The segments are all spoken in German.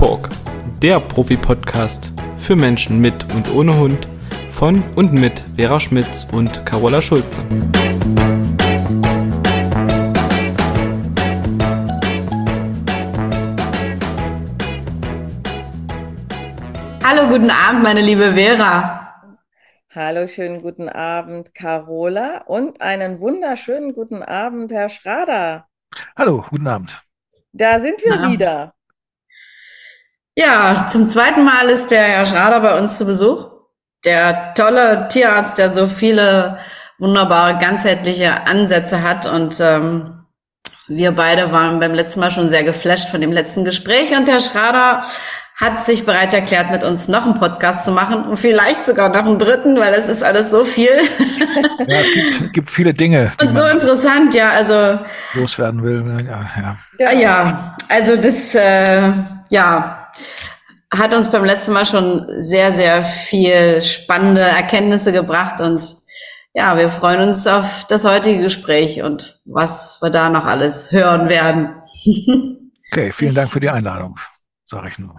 Talk, der Profi-Podcast für Menschen mit und ohne Hund von und mit Vera Schmitz und Carola Schulze. Hallo, guten Abend, meine liebe Vera. Hallo, schönen guten Abend, Carola. Und einen wunderschönen guten Abend, Herr Schrader. Hallo, guten Abend. Da sind wir wieder. Ja, zum zweiten Mal ist der Herr Schrader bei uns zu Besuch. Der tolle Tierarzt, der so viele wunderbare ganzheitliche Ansätze hat. Und ähm, wir beide waren beim letzten Mal schon sehr geflasht von dem letzten Gespräch. Und Herr Schrader hat sich bereit erklärt, mit uns noch einen Podcast zu machen und vielleicht sogar noch einen dritten, weil es ist alles so viel. Ja, es gibt, gibt viele Dinge. und so interessant, ja, also. Loswerden will, ja, ja. Ja, ja also das, äh, ja, hat uns beim letzten Mal schon sehr, sehr viel spannende Erkenntnisse gebracht und ja, wir freuen uns auf das heutige Gespräch und was wir da noch alles hören werden. okay, vielen Dank für die Einladung, sage ich nur.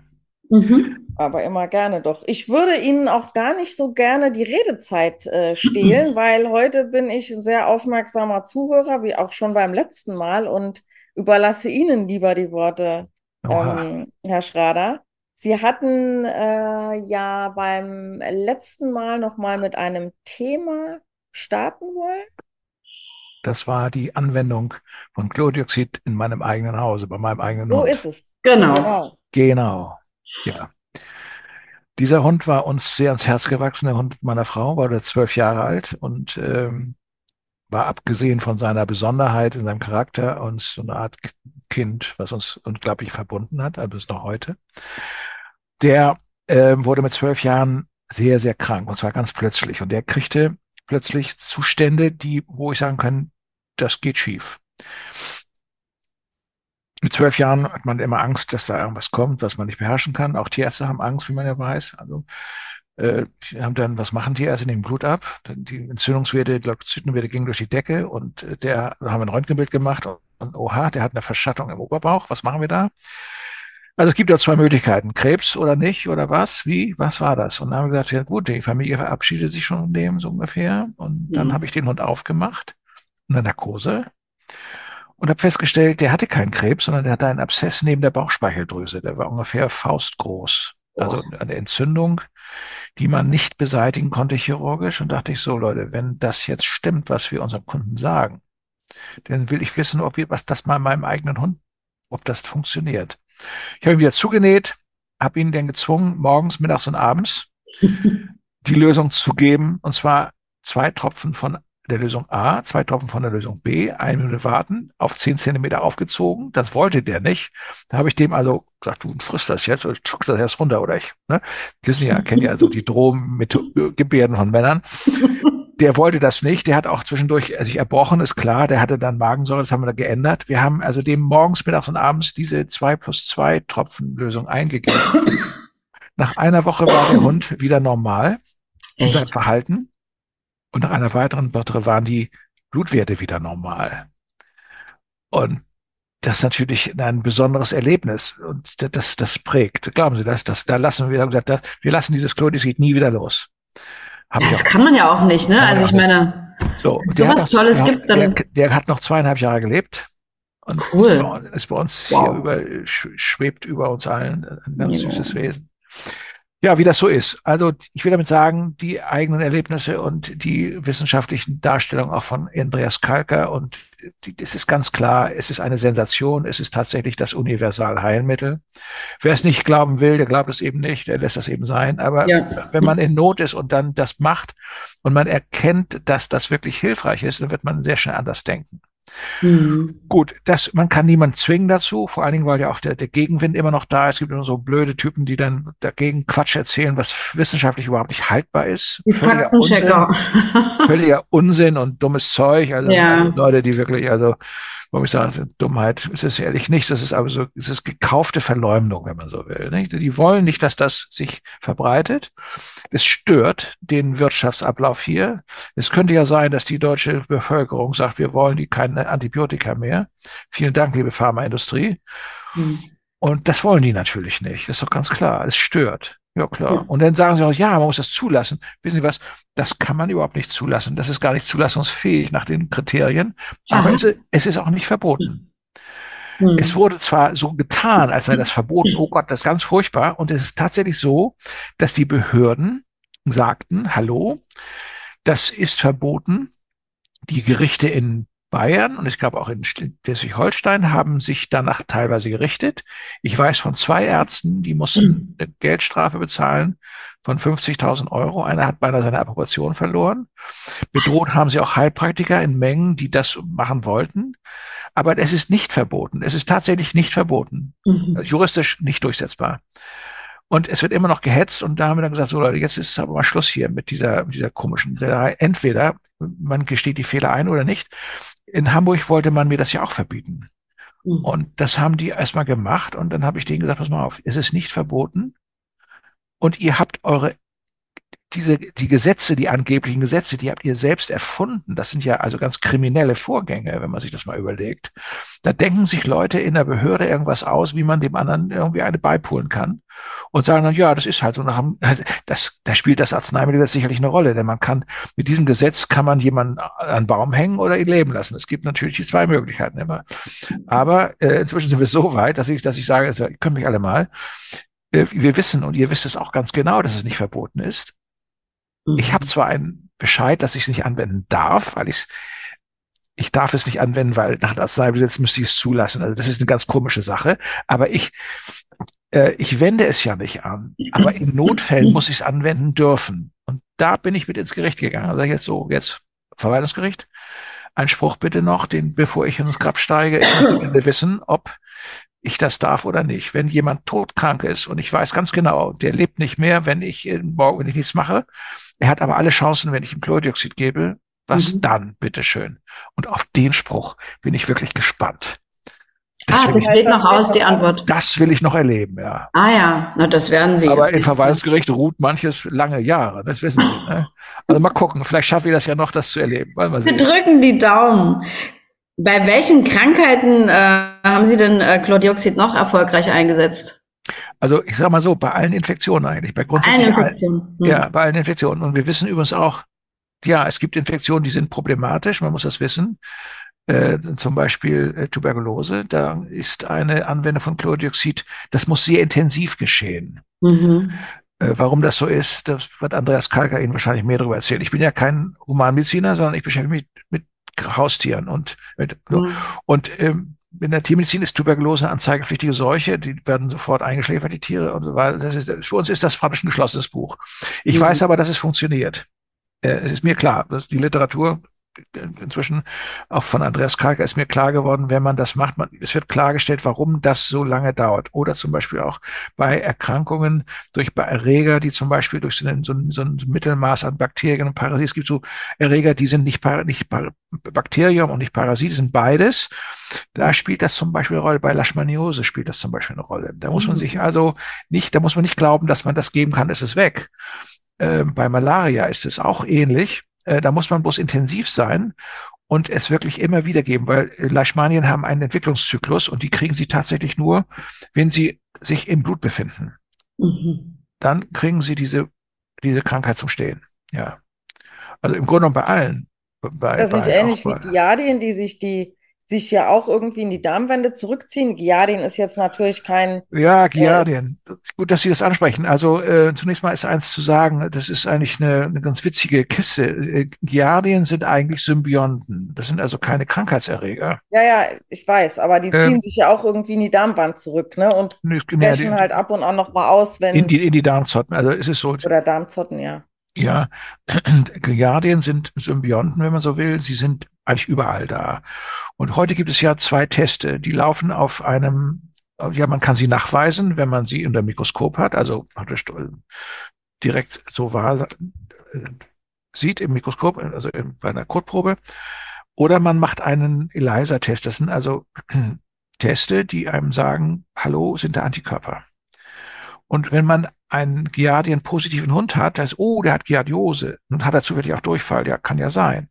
Mhm. Aber immer gerne doch. Ich würde Ihnen auch gar nicht so gerne die Redezeit äh, stehlen, weil heute bin ich ein sehr aufmerksamer Zuhörer, wie auch schon beim letzten Mal, und überlasse Ihnen lieber die Worte, ähm, Herr Schrader. Sie hatten äh, ja beim letzten Mal noch mal mit einem Thema starten wollen. Das war die Anwendung von Chlordioxid in meinem eigenen Hause, bei meinem eigenen so Hund. So ist es. Genau. Genau. genau. Ja. Dieser Hund war uns sehr ans Herz gewachsen. Der Hund meiner Frau war zwölf Jahre alt und ähm, war abgesehen von seiner Besonderheit in seinem Charakter uns so eine Art Kind, was uns unglaublich verbunden hat, also bis noch heute. Der äh, wurde mit zwölf Jahren sehr, sehr krank und zwar ganz plötzlich. Und der kriegte plötzlich Zustände, die, wo ich sagen kann, das geht schief mit zwölf Jahren hat man immer Angst, dass da irgendwas kommt, was man nicht beherrschen kann. Auch Tierärzte haben Angst, wie man ja weiß. Also äh, haben dann, was machen Tierärzte? Nehmen Blut ab. Die Entzündungswerte, Leukozytenwerte gingen durch die Decke und der da haben wir ein Röntgenbild gemacht und, und oha, der hat eine Verschattung im Oberbauch. Was machen wir da? Also es gibt ja zwei Möglichkeiten, Krebs oder nicht oder was, wie, was war das? Und dann haben wir gesagt, ja gut, die Familie verabschiedet sich schon von dem so ungefähr. Und dann mhm. habe ich den Hund aufgemacht, eine Narkose, und habe festgestellt, der hatte keinen Krebs, sondern der hatte einen Abszess neben der Bauchspeicheldrüse. Der war ungefähr faustgroß. Also eine Entzündung, die man nicht beseitigen konnte chirurgisch. Und dachte ich so, Leute, wenn das jetzt stimmt, was wir unserem Kunden sagen, dann will ich wissen, ob wir, was das mal meinem eigenen Hund, ob das funktioniert. Ich habe ihn wieder zugenäht, habe ihn dann gezwungen, morgens, mittags und abends die Lösung zu geben, und zwar zwei Tropfen von der Lösung A, zwei Tropfen von der Lösung B, eine Minute warten, auf zehn Zentimeter aufgezogen. Das wollte der nicht. Da habe ich dem also gesagt, du frisst das jetzt oder zuckst das erst runter oder ich. Ne? Wissen ja, kennen ja also die Gebärden von Männern. Der wollte das nicht. Der hat auch zwischendurch sich erbrochen, ist klar. Der hatte dann Magensäure, das haben wir da geändert. Wir haben also dem morgens, mittags und abends diese zwei plus zwei Tropfen Lösung eingegeben. Nach einer Woche war der Hund wieder normal. Echt? Sein Verhalten. Und nach einer weiteren Woche waren die Blutwerte wieder normal. Und das ist natürlich ein besonderes Erlebnis und das, das prägt. Glauben Sie das? das da lassen wir, gesagt, das, wir lassen dieses geht nie wieder los. Ja, das kann man ja auch nicht, ne? Also ich meine, so, so was Tolles der, gibt, dann. Der, der, hat noch zweieinhalb Jahre gelebt. Und cool. Ist bei, ist bei uns wow. hier über, schwebt über uns allen ein ganz ja. süßes Wesen. Ja, wie das so ist. Also ich will damit sagen, die eigenen Erlebnisse und die wissenschaftlichen Darstellungen auch von Andreas Kalker und es ist ganz klar, es ist eine Sensation, es ist tatsächlich das Universalheilmittel. Wer es nicht glauben will, der glaubt es eben nicht, der lässt das eben sein. Aber ja. wenn man in Not ist und dann das macht und man erkennt, dass das wirklich hilfreich ist, dann wird man sehr schnell anders denken. Mhm. Gut, das, man kann niemand zwingen dazu, vor allen Dingen, weil ja auch der, der Gegenwind immer noch da ist. Es gibt immer so blöde Typen, die dann dagegen Quatsch erzählen, was wissenschaftlich überhaupt nicht haltbar ist. Die völliger Unsinn, völliger Unsinn und dummes Zeug. Also ja. Leute, die wirklich, also warum ich sage, Dummheit ist es ehrlich nicht. Das ist aber so, es ist gekaufte Verleumdung, wenn man so will. Nicht? Die wollen nicht, dass das sich verbreitet. Es stört den Wirtschaftsablauf hier. Es könnte ja sein, dass die deutsche Bevölkerung sagt, wir wollen die keine Antibiotika mehr. Vielen Dank, liebe Pharmaindustrie. Hm. Und das wollen die natürlich nicht. Das ist doch ganz klar. Es stört. Ja, klar. Ja. Und dann sagen sie auch, ja, man muss das zulassen. Wissen Sie was? Das kann man überhaupt nicht zulassen. Das ist gar nicht zulassungsfähig nach den Kriterien. Aber es, es, ist auch nicht verboten. Mhm. Es wurde zwar so getan, als sei das verboten. Oh Gott, das ist ganz furchtbar. Und es ist tatsächlich so, dass die Behörden sagten, hallo, das ist verboten. Die Gerichte in Bayern und ich glaube auch in Schleswig-Holstein haben sich danach teilweise gerichtet. Ich weiß von zwei Ärzten, die mussten hm. eine Geldstrafe bezahlen von 50.000 Euro. Einer hat beinahe seine Approbation verloren. Bedroht haben sie auch Heilpraktiker in Mengen, die das machen wollten. Aber es ist nicht verboten. Es ist tatsächlich nicht verboten. Mhm. Juristisch nicht durchsetzbar. Und es wird immer noch gehetzt und da haben wir dann gesagt, so Leute, jetzt ist es aber mal Schluss hier mit dieser, mit dieser komischen. Entweder man gesteht die Fehler ein oder nicht. In Hamburg wollte man mir das ja auch verbieten. Mhm. Und das haben die erstmal gemacht und dann habe ich denen gesagt, pass mal auf, es ist nicht verboten und ihr habt eure diese, die Gesetze, die angeblichen Gesetze, die habt ihr selbst erfunden. Das sind ja also ganz kriminelle Vorgänge, wenn man sich das mal überlegt. Da denken sich Leute in der Behörde irgendwas aus, wie man dem anderen irgendwie eine beipulen kann und sagen dann, ja, das ist halt so. Das, da spielt das Arzneimittel sicherlich eine Rolle, denn man kann, mit diesem Gesetz kann man jemanden an Baum hängen oder ihn leben lassen. Es gibt natürlich die zwei Möglichkeiten immer. Aber äh, inzwischen sind wir so weit, dass ich, dass ich sage, also, ihr könnt mich alle mal. Äh, wir wissen, und ihr wisst es auch ganz genau, dass es nicht verboten ist. Ich mhm. habe zwar einen Bescheid, dass ich es nicht anwenden darf, weil ich ich darf es nicht anwenden, weil nach dem Arzneimittelgesetz müsste ich es zulassen. Also das ist eine ganz komische Sache. Aber ich, äh, ich wende es ja nicht an. Aber in Notfällen muss ich es anwenden dürfen. Und da bin ich mit ins Gericht gegangen. Also jetzt so, jetzt Verwaltungsgericht. Ein Spruch bitte noch, den, bevor ich ins Grab steige, ich möchte wissen, ob ich das darf oder nicht. Wenn jemand todkrank ist und ich weiß ganz genau, der lebt nicht mehr, wenn ich morgen, wenn ich nichts mache, er hat aber alle Chancen, wenn ich ihm Chlordioxid gebe. Was mhm. dann, bitteschön? Und auf den Spruch bin ich wirklich gespannt. Das ah, das steht noch aus, die Antwort. Das will ich noch erleben, ja. Ah ja, na, das werden Sie. Aber im Verwaltungsgericht ruht manches lange Jahre, das wissen Sie. Ne? Also mal gucken, vielleicht schaffe ich das ja noch, das zu erleben. Wir drücken die Daumen. Bei welchen Krankheiten äh, haben Sie denn äh, Chlordioxid noch erfolgreich eingesetzt? Also ich sage mal so, bei allen Infektionen eigentlich, bei grundsätzlich allen Infektionen. Hm. Ja, bei allen Infektionen. Und wir wissen übrigens auch, ja, es gibt Infektionen, die sind problematisch, man muss das wissen. Äh, zum Beispiel äh, Tuberkulose, da ist eine Anwendung von Chlordioxid, das muss sehr intensiv geschehen. Mhm. Äh, warum das so ist, das wird Andreas Kalker Ihnen wahrscheinlich mehr darüber erzählen. Ich bin ja kein Humanmediziner, sondern ich beschäftige mich mit Haustieren und mit, mhm. und ähm, in der Tiermedizin ist Tuberkulose eine anzeigepflichtige Seuche, die werden sofort eingeschläfert, die Tiere und so weiter. Ist, für uns ist das praktisch ein geschlossenes Buch. Ich mhm. weiß aber, dass es funktioniert. Äh, es ist mir klar, dass die Literatur inzwischen auch von Andreas Kalker ist mir klar geworden, wenn man das macht, man, es wird klargestellt, warum das so lange dauert. Oder zum Beispiel auch bei Erkrankungen durch Erreger, die zum Beispiel durch so ein, so ein, so ein Mittelmaß an Bakterien und Parasiten, es gibt so Erreger, die sind nicht, nicht Bakterium und nicht Parasit, sind beides. Da spielt das zum Beispiel eine Rolle. Bei Leishmaniose spielt das zum Beispiel eine Rolle. Da muss man sich mhm. also nicht, da muss man nicht glauben, dass man das geben kann, ist es weg. Ähm, bei Malaria ist es auch ähnlich äh, da muss man bloß intensiv sein und es wirklich immer wieder geben, weil Leishmanien haben einen Entwicklungszyklus und die kriegen sie tatsächlich nur, wenn sie sich im Blut befinden. Mhm. Dann kriegen sie diese, diese Krankheit zum Stehen. Ja. Also im Grunde genommen bei allen. Bei, das sind ähnlich wie Diadien, die sich die sich ja auch irgendwie in die Darmwände zurückziehen. Giardien ist jetzt natürlich kein. Ja, Giardien. Äh, Gut, dass Sie das ansprechen. Also äh, zunächst mal ist eins zu sagen, das ist eigentlich eine, eine ganz witzige Kiste. Äh, Giardien sind eigentlich Symbionten. Das sind also keine Krankheitserreger. Ja, ja, ich weiß, aber die ähm, ziehen ähm, sich ja auch irgendwie in die Darmwand zurück, ne? Und brechen ja, halt ab und an noch mal aus, wenn. In die, in die Darmzotten. Also ist es so. Oder Darmzotten, ja. Ja, Giardien sind Symbionten, wenn man so will. Sie sind eigentlich überall da. Und heute gibt es ja zwei Teste, die laufen auf einem, ja, man kann sie nachweisen, wenn man sie unter Mikroskop hat, also praktisch direkt so wahr äh, sieht im Mikroskop, also bei einer Kotprobe. Oder man macht einen ELISA-Test. Das sind also Teste, die einem sagen, hallo, sind da Antikörper. Und wenn man einen Giardien positiven Hund hat, heißt, oh, der hat Giardiose, und hat er zufällig auch Durchfall, ja, kann ja sein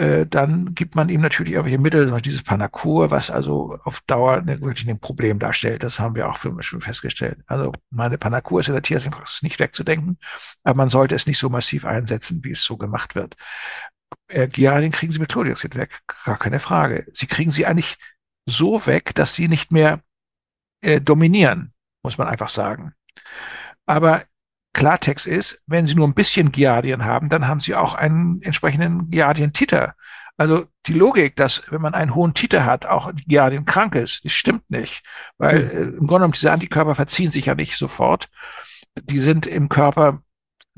äh, dann gibt man ihm natürlich irgendwelche Mittel, dieses Panacur, was also auf Dauer wirklich ein Problem darstellt. Das haben wir auch schon festgestellt. Also meine Panacur ist in der Tierärztpraxis nicht wegzudenken, aber man sollte es nicht so massiv einsetzen, wie es so gemacht wird. Äh, Giardin kriegen Sie mit Chlordioxid weg, gar keine Frage. Sie kriegen sie eigentlich so weg, dass sie nicht mehr äh, dominieren, muss man einfach sagen. Aber Klartext ist, wenn Sie nur ein bisschen Giardien haben, dann haben Sie auch einen entsprechenden Giardien-Titer. Also die Logik, dass wenn man einen hohen Titer hat, auch Giardien krank ist, das stimmt nicht. Weil mhm. äh, im Grunde genommen diese Antikörper verziehen sich ja nicht sofort. Die sind im Körper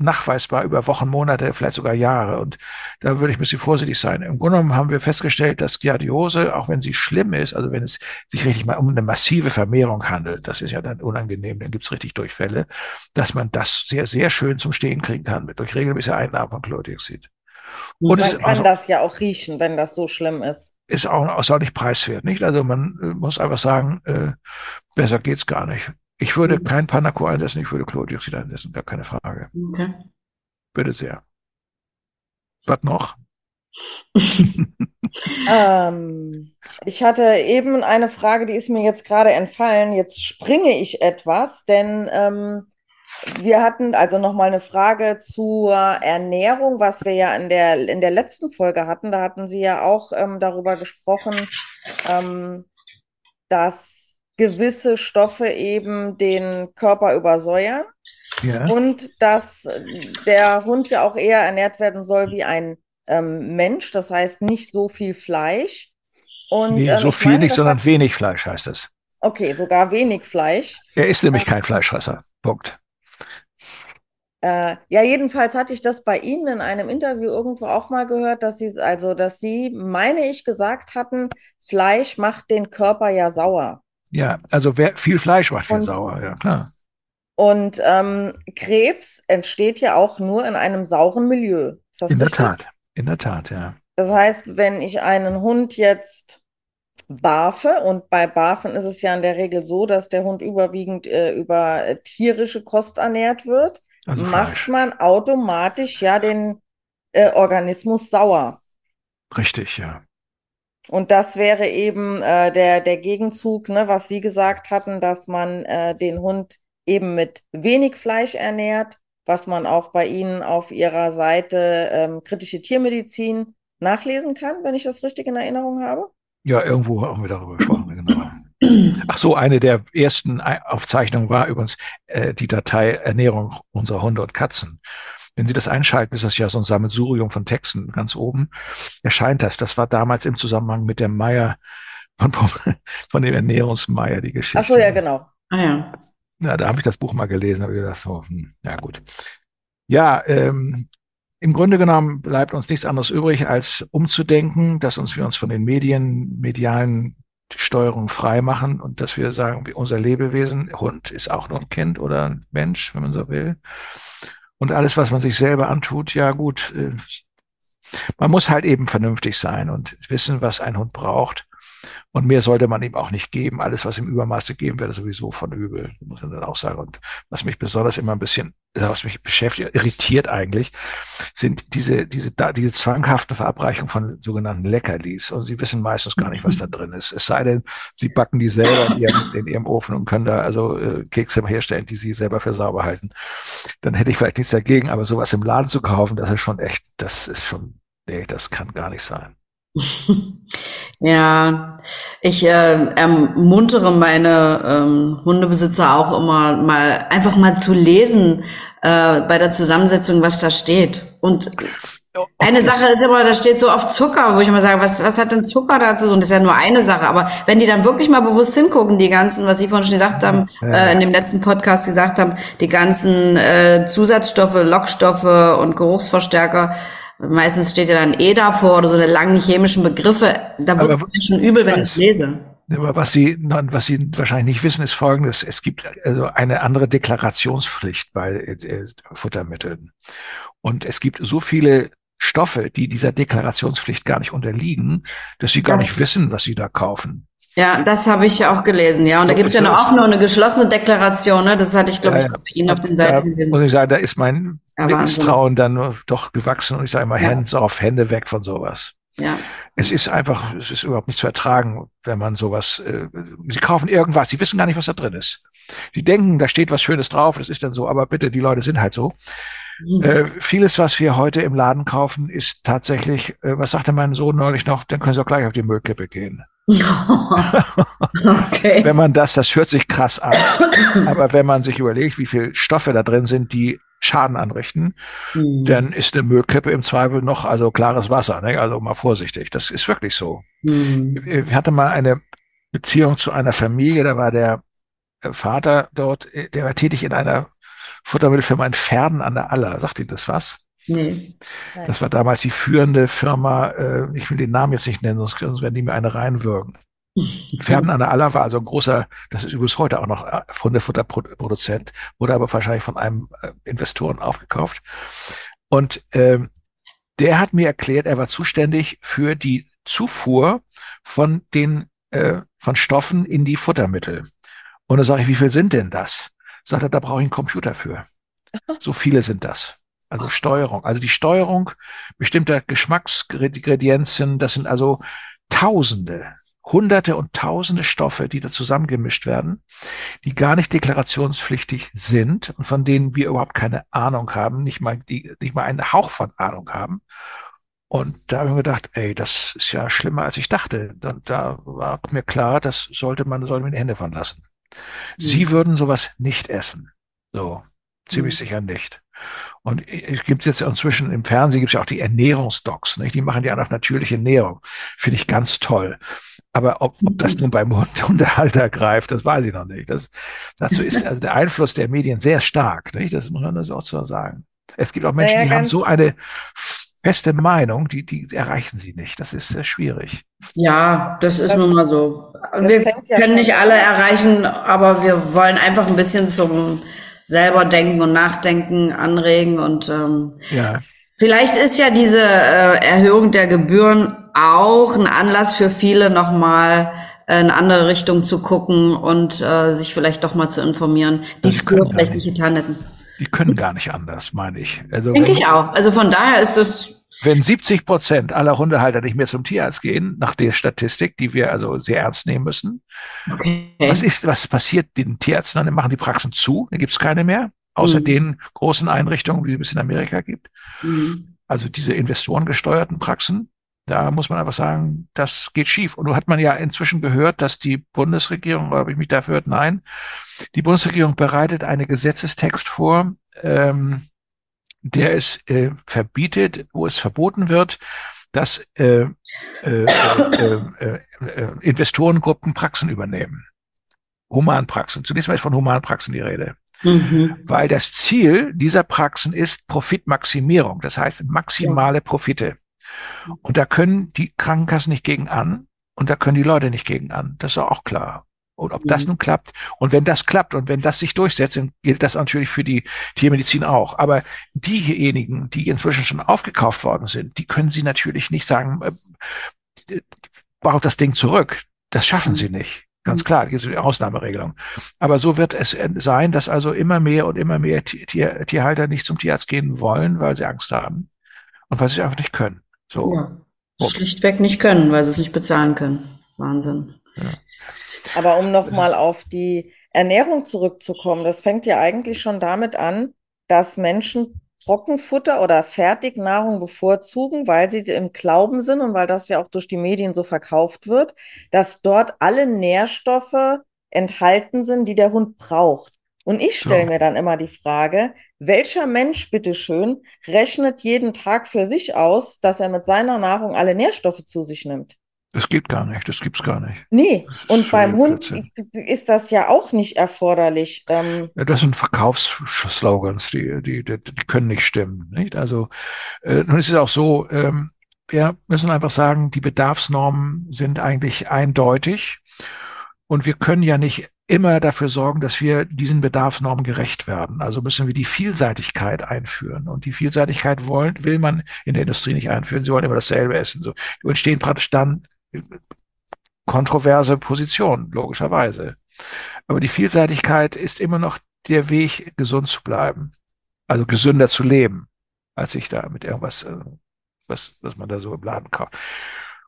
nachweisbar über Wochen, Monate, vielleicht sogar Jahre. Und da würde ich ein bisschen vorsichtig sein. Im Grunde genommen haben wir festgestellt, dass Giardiose, auch wenn sie schlimm ist, also wenn es sich richtig mal um eine massive Vermehrung handelt, das ist ja dann unangenehm, dann gibt es richtig Durchfälle, dass man das sehr, sehr schön zum Stehen kriegen kann mit durch regelmäßige Einnahme von Chlordioxid. Und man kann also, das ja auch riechen, wenn das so schlimm ist. Ist auch, nicht preiswert, nicht? Also man äh, muss einfach sagen, äh, besser geht's gar nicht. Ich würde mhm. kein Panaco einsetzen, ich würde Chlordioxid einsetzen, gar keine Frage. Okay. Bitte sehr. Was noch? ähm, ich hatte eben eine Frage, die ist mir jetzt gerade entfallen. Jetzt springe ich etwas, denn ähm, wir hatten also nochmal eine Frage zur Ernährung, was wir ja in der, in der letzten Folge hatten. Da hatten Sie ja auch ähm, darüber gesprochen, ähm, dass gewisse Stoffe eben den Körper übersäuern. Ja. Und dass der Hund ja auch eher ernährt werden soll wie ein ähm, Mensch, das heißt nicht so viel Fleisch. Und, nee, ähm, so viel meine, nicht, sondern hat... wenig Fleisch heißt es. Okay, sogar wenig Fleisch. Er ist nämlich ähm, kein Fleischfresser. Punkt. Äh, ja, jedenfalls hatte ich das bei Ihnen in einem Interview irgendwo auch mal gehört, dass Sie, also, dass Sie, meine ich, gesagt hatten, Fleisch macht den Körper ja sauer. Ja, also wer, viel Fleisch macht viel und, sauer, ja klar. Und ähm, Krebs entsteht ja auch nur in einem sauren Milieu. in der Tat, in der Tat, ja. Das heißt, wenn ich einen Hund jetzt barfe, und bei Barfen ist es ja in der Regel so, dass der Hund überwiegend äh, über äh, tierische Kost ernährt wird, also macht man automatisch ja den äh, Organismus sauer. Richtig, ja. Und das wäre eben äh, der, der Gegenzug, ne, was Sie gesagt hatten, dass man äh, den Hund eben mit wenig Fleisch ernährt, was man auch bei Ihnen auf Ihrer Seite ähm, kritische Tiermedizin nachlesen kann, wenn ich das richtig in Erinnerung habe. Ja, irgendwo haben wir darüber gesprochen, genau. Ach so, eine der ersten Aufzeichnungen war übrigens äh, die Datei Ernährung unserer Hunde und Katzen. Wenn Sie das einschalten, ist das ja so ein Sammelsurium von Texten ganz oben. Erscheint das. Das war damals im Zusammenhang mit der Meier, von, von dem Ernährungsmeier, die Geschichte. Ach so, ja, genau. Ah, ja. Ja, da habe ich das Buch mal gelesen, habe ich gedacht, so, hm, ja gut. Ja, ähm, im Grunde genommen bleibt uns nichts anderes übrig, als umzudenken, dass uns wir uns von den Medien, medialen Steuerung frei machen und dass wir sagen, unser Lebewesen, Hund ist auch nur ein Kind oder ein Mensch, wenn man so will. Und alles, was man sich selber antut, ja gut, äh, man muss halt eben vernünftig sein und wissen, was ein Hund braucht. Und mehr sollte man ihm auch nicht geben. Alles, was Übermaß gegeben wird, sowieso von übel, muss man dann auch sagen. Und was mich besonders immer ein bisschen, was mich beschäftigt, irritiert eigentlich, sind diese, diese, diese zwanghaften Verabreichungen von sogenannten Leckerlis. Und sie wissen meistens gar nicht, was da drin ist. Es sei denn, sie backen die selber in ihrem, in ihrem Ofen und können da also äh, Kekse herstellen, die sie selber für sauber halten. Dann hätte ich vielleicht nichts dagegen, aber sowas im Laden zu kaufen, das ist schon echt, das ist schon, nee, das kann gar nicht sein. Ja, ich äh, ermuntere meine ähm, Hundebesitzer auch immer mal einfach mal zu lesen äh, bei der Zusammensetzung, was da steht. Und eine Sache ist immer, da steht so oft Zucker, wo ich immer sage, was, was hat denn Zucker dazu? Und das ist ja nur eine Sache. Aber wenn die dann wirklich mal bewusst hingucken, die ganzen, was Sie vorhin schon gesagt haben, ja. äh, in dem letzten Podcast gesagt haben, die ganzen äh, Zusatzstoffe, Lockstoffe und Geruchsverstärker, Meistens steht ja dann E davor oder so eine langen chemischen Begriffe. Da wird es schon übel, wenn ich es lese. Aber was Sie, was Sie wahrscheinlich nicht wissen, ist Folgendes. Es gibt also eine andere Deklarationspflicht bei äh, Futtermitteln. Und es gibt so viele Stoffe, die dieser Deklarationspflicht gar nicht unterliegen, dass Sie gar nicht wissen, was Sie da kaufen. Ja, das habe ich auch gelesen, ja. Und so da gibt es ja noch auch nur eine geschlossene Deklaration, ne? Das hatte ich, glaube ja, ich, bei Ihnen auf den Seiten gesehen. Muss ich sagen, da ist mein ja, Misstrauen dann doch gewachsen und ich sage immer, ja. Hands off, Hände weg von sowas. Ja. Es ist einfach, es ist überhaupt nicht zu ertragen, wenn man sowas, äh, sie kaufen irgendwas, sie wissen gar nicht, was da drin ist. Sie denken, da steht was Schönes drauf, das ist dann so, aber bitte, die Leute sind halt so. Mhm. Äh, vieles, was wir heute im Laden kaufen, ist tatsächlich, äh, was sagte mein Sohn neulich noch, dann können Sie auch gleich auf die Müllkippe gehen. okay. wenn man das, das hört sich krass an, aber wenn man sich überlegt, wie viel Stoffe da drin sind, die Schaden anrichten, mhm. dann ist eine Müllkippe im Zweifel noch, also klares Wasser, ne? also mal vorsichtig. Das ist wirklich so. Mhm. Ich hatte mal eine Beziehung zu einer Familie, da war der Vater dort, der war tätig in einer Futtermittelfirma in Pferden an der Aller. Sagt Ihnen das was? Nee. Das war damals die führende Firma, äh, ich will den Namen jetzt nicht nennen, sonst, sonst werden die mir eine reinwürgen. Pferden an der Aller war also ein großer, das ist übrigens heute auch noch Hundefutterproduzent, wurde aber wahrscheinlich von einem äh, Investoren aufgekauft. Und ähm, der hat mir erklärt, er war zuständig für die Zufuhr von den äh, von Stoffen in die Futtermittel. Und da sage ich, wie viel sind denn das? Sagt er, da brauche ich einen Computer für. So viele sind das. Also Steuerung. Also die Steuerung bestimmter Geschmacksgredienzien, das sind also Tausende, Hunderte und Tausende Stoffe, die da zusammengemischt werden, die gar nicht deklarationspflichtig sind und von denen wir überhaupt keine Ahnung haben, nicht mal, die, nicht mal einen Hauch von Ahnung haben. Und da haben wir gedacht, ey, das ist ja schlimmer, als ich dachte. Und da war mir klar, das sollte man, sollte man die Hände von lassen. Sie mhm. würden sowas nicht essen. So, ziemlich mhm. sicher nicht. Und es gibt jetzt inzwischen im Fernsehen gibt es ja auch die Ernährungsdocs, nicht? die machen ja nach natürliche Ernährung. Finde ich ganz toll. Aber ob, ob das nun beim Hundehalter greift, das weiß ich noch nicht. Das, dazu ist also der Einfluss der Medien sehr stark. Nicht? Das muss man das auch so sagen. Es gibt auch Menschen, die haben so eine feste Meinung, die, die erreichen sie nicht. Das ist sehr schwierig. Ja, das ist das, nun mal so. Wir ja können nicht alle erreichen, aber wir wollen einfach ein bisschen zum selber denken und nachdenken anregen und ähm, ja. vielleicht ist ja diese äh, Erhöhung der Gebühren auch ein Anlass für viele nochmal äh, in andere Richtung zu gucken und äh, sich vielleicht doch mal zu informieren, die es früher vielleicht nicht getan hätten. Die können gar nicht anders, meine ich. Also Denke ich auch. Also von daher ist das wenn 70 Prozent aller Hundehalter nicht mehr zum Tierarzt gehen, nach der Statistik, die wir also sehr ernst nehmen müssen, okay. was ist, was passiert den Tierärzten? Dann machen die Praxen zu, dann gibt es keine mehr, außer mhm. den großen Einrichtungen, die es in Amerika gibt. Mhm. Also diese investorengesteuerten Praxen, da muss man einfach sagen, das geht schief. Und nun hat man ja inzwischen gehört, dass die Bundesregierung, oder habe ich mich dafür gehört? Nein. Die Bundesregierung bereitet einen Gesetzestext vor, ähm, der es äh, verbietet, wo es verboten wird, dass äh, äh, äh, äh, äh, Investorengruppen Praxen übernehmen. Humanpraxen. Zunächst mal ist von Humanpraxen die Rede. Mhm. Weil das Ziel dieser Praxen ist Profitmaximierung, das heißt maximale Profite. Und da können die Krankenkassen nicht gegen an und da können die Leute nicht gegen an. Das ist auch klar. Und ob das mhm. nun klappt. Und wenn das klappt und wenn das sich durchsetzt, dann gilt das natürlich für die Tiermedizin auch. Aber diejenigen, die inzwischen schon aufgekauft worden sind, die können sie natürlich nicht sagen, äh, baut das Ding zurück. Das schaffen sie mhm. nicht. Ganz mhm. klar, gibt es eine Ausnahmeregelung. Aber so wird es sein, dass also immer mehr und immer mehr Tier, Tierhalter nicht zum Tierarzt gehen wollen, weil sie Angst haben und weil sie es einfach nicht können. So. Ja. Schlichtweg nicht können, weil sie es nicht bezahlen können. Wahnsinn. Ja. Aber um nochmal auf die Ernährung zurückzukommen, das fängt ja eigentlich schon damit an, dass Menschen Trockenfutter oder Fertignahrung bevorzugen, weil sie im Glauben sind und weil das ja auch durch die Medien so verkauft wird, dass dort alle Nährstoffe enthalten sind, die der Hund braucht. Und ich stelle ja. mir dann immer die Frage, welcher Mensch, bitteschön, rechnet jeden Tag für sich aus, dass er mit seiner Nahrung alle Nährstoffe zu sich nimmt? Das geht gar nicht, das gibt's gar nicht. Nee, und beim Hund ist das ja auch nicht erforderlich. Ähm, ja, das sind Verkaufsslogans, die, die, die, die können nicht stimmen. Nicht? Also äh, nun ist es auch so, ähm, wir müssen einfach sagen, die Bedarfsnormen sind eigentlich eindeutig. Und wir können ja nicht immer dafür sorgen, dass wir diesen Bedarfsnormen gerecht werden. Also müssen wir die Vielseitigkeit einführen. Und die Vielseitigkeit wollen, will man in der Industrie nicht einführen. Sie wollen immer dasselbe essen. So entstehen praktisch dann kontroverse Position, logischerweise. Aber die Vielseitigkeit ist immer noch der Weg, gesund zu bleiben. Also gesünder zu leben, als sich da mit irgendwas äh, was, was man da so im Laden kauft.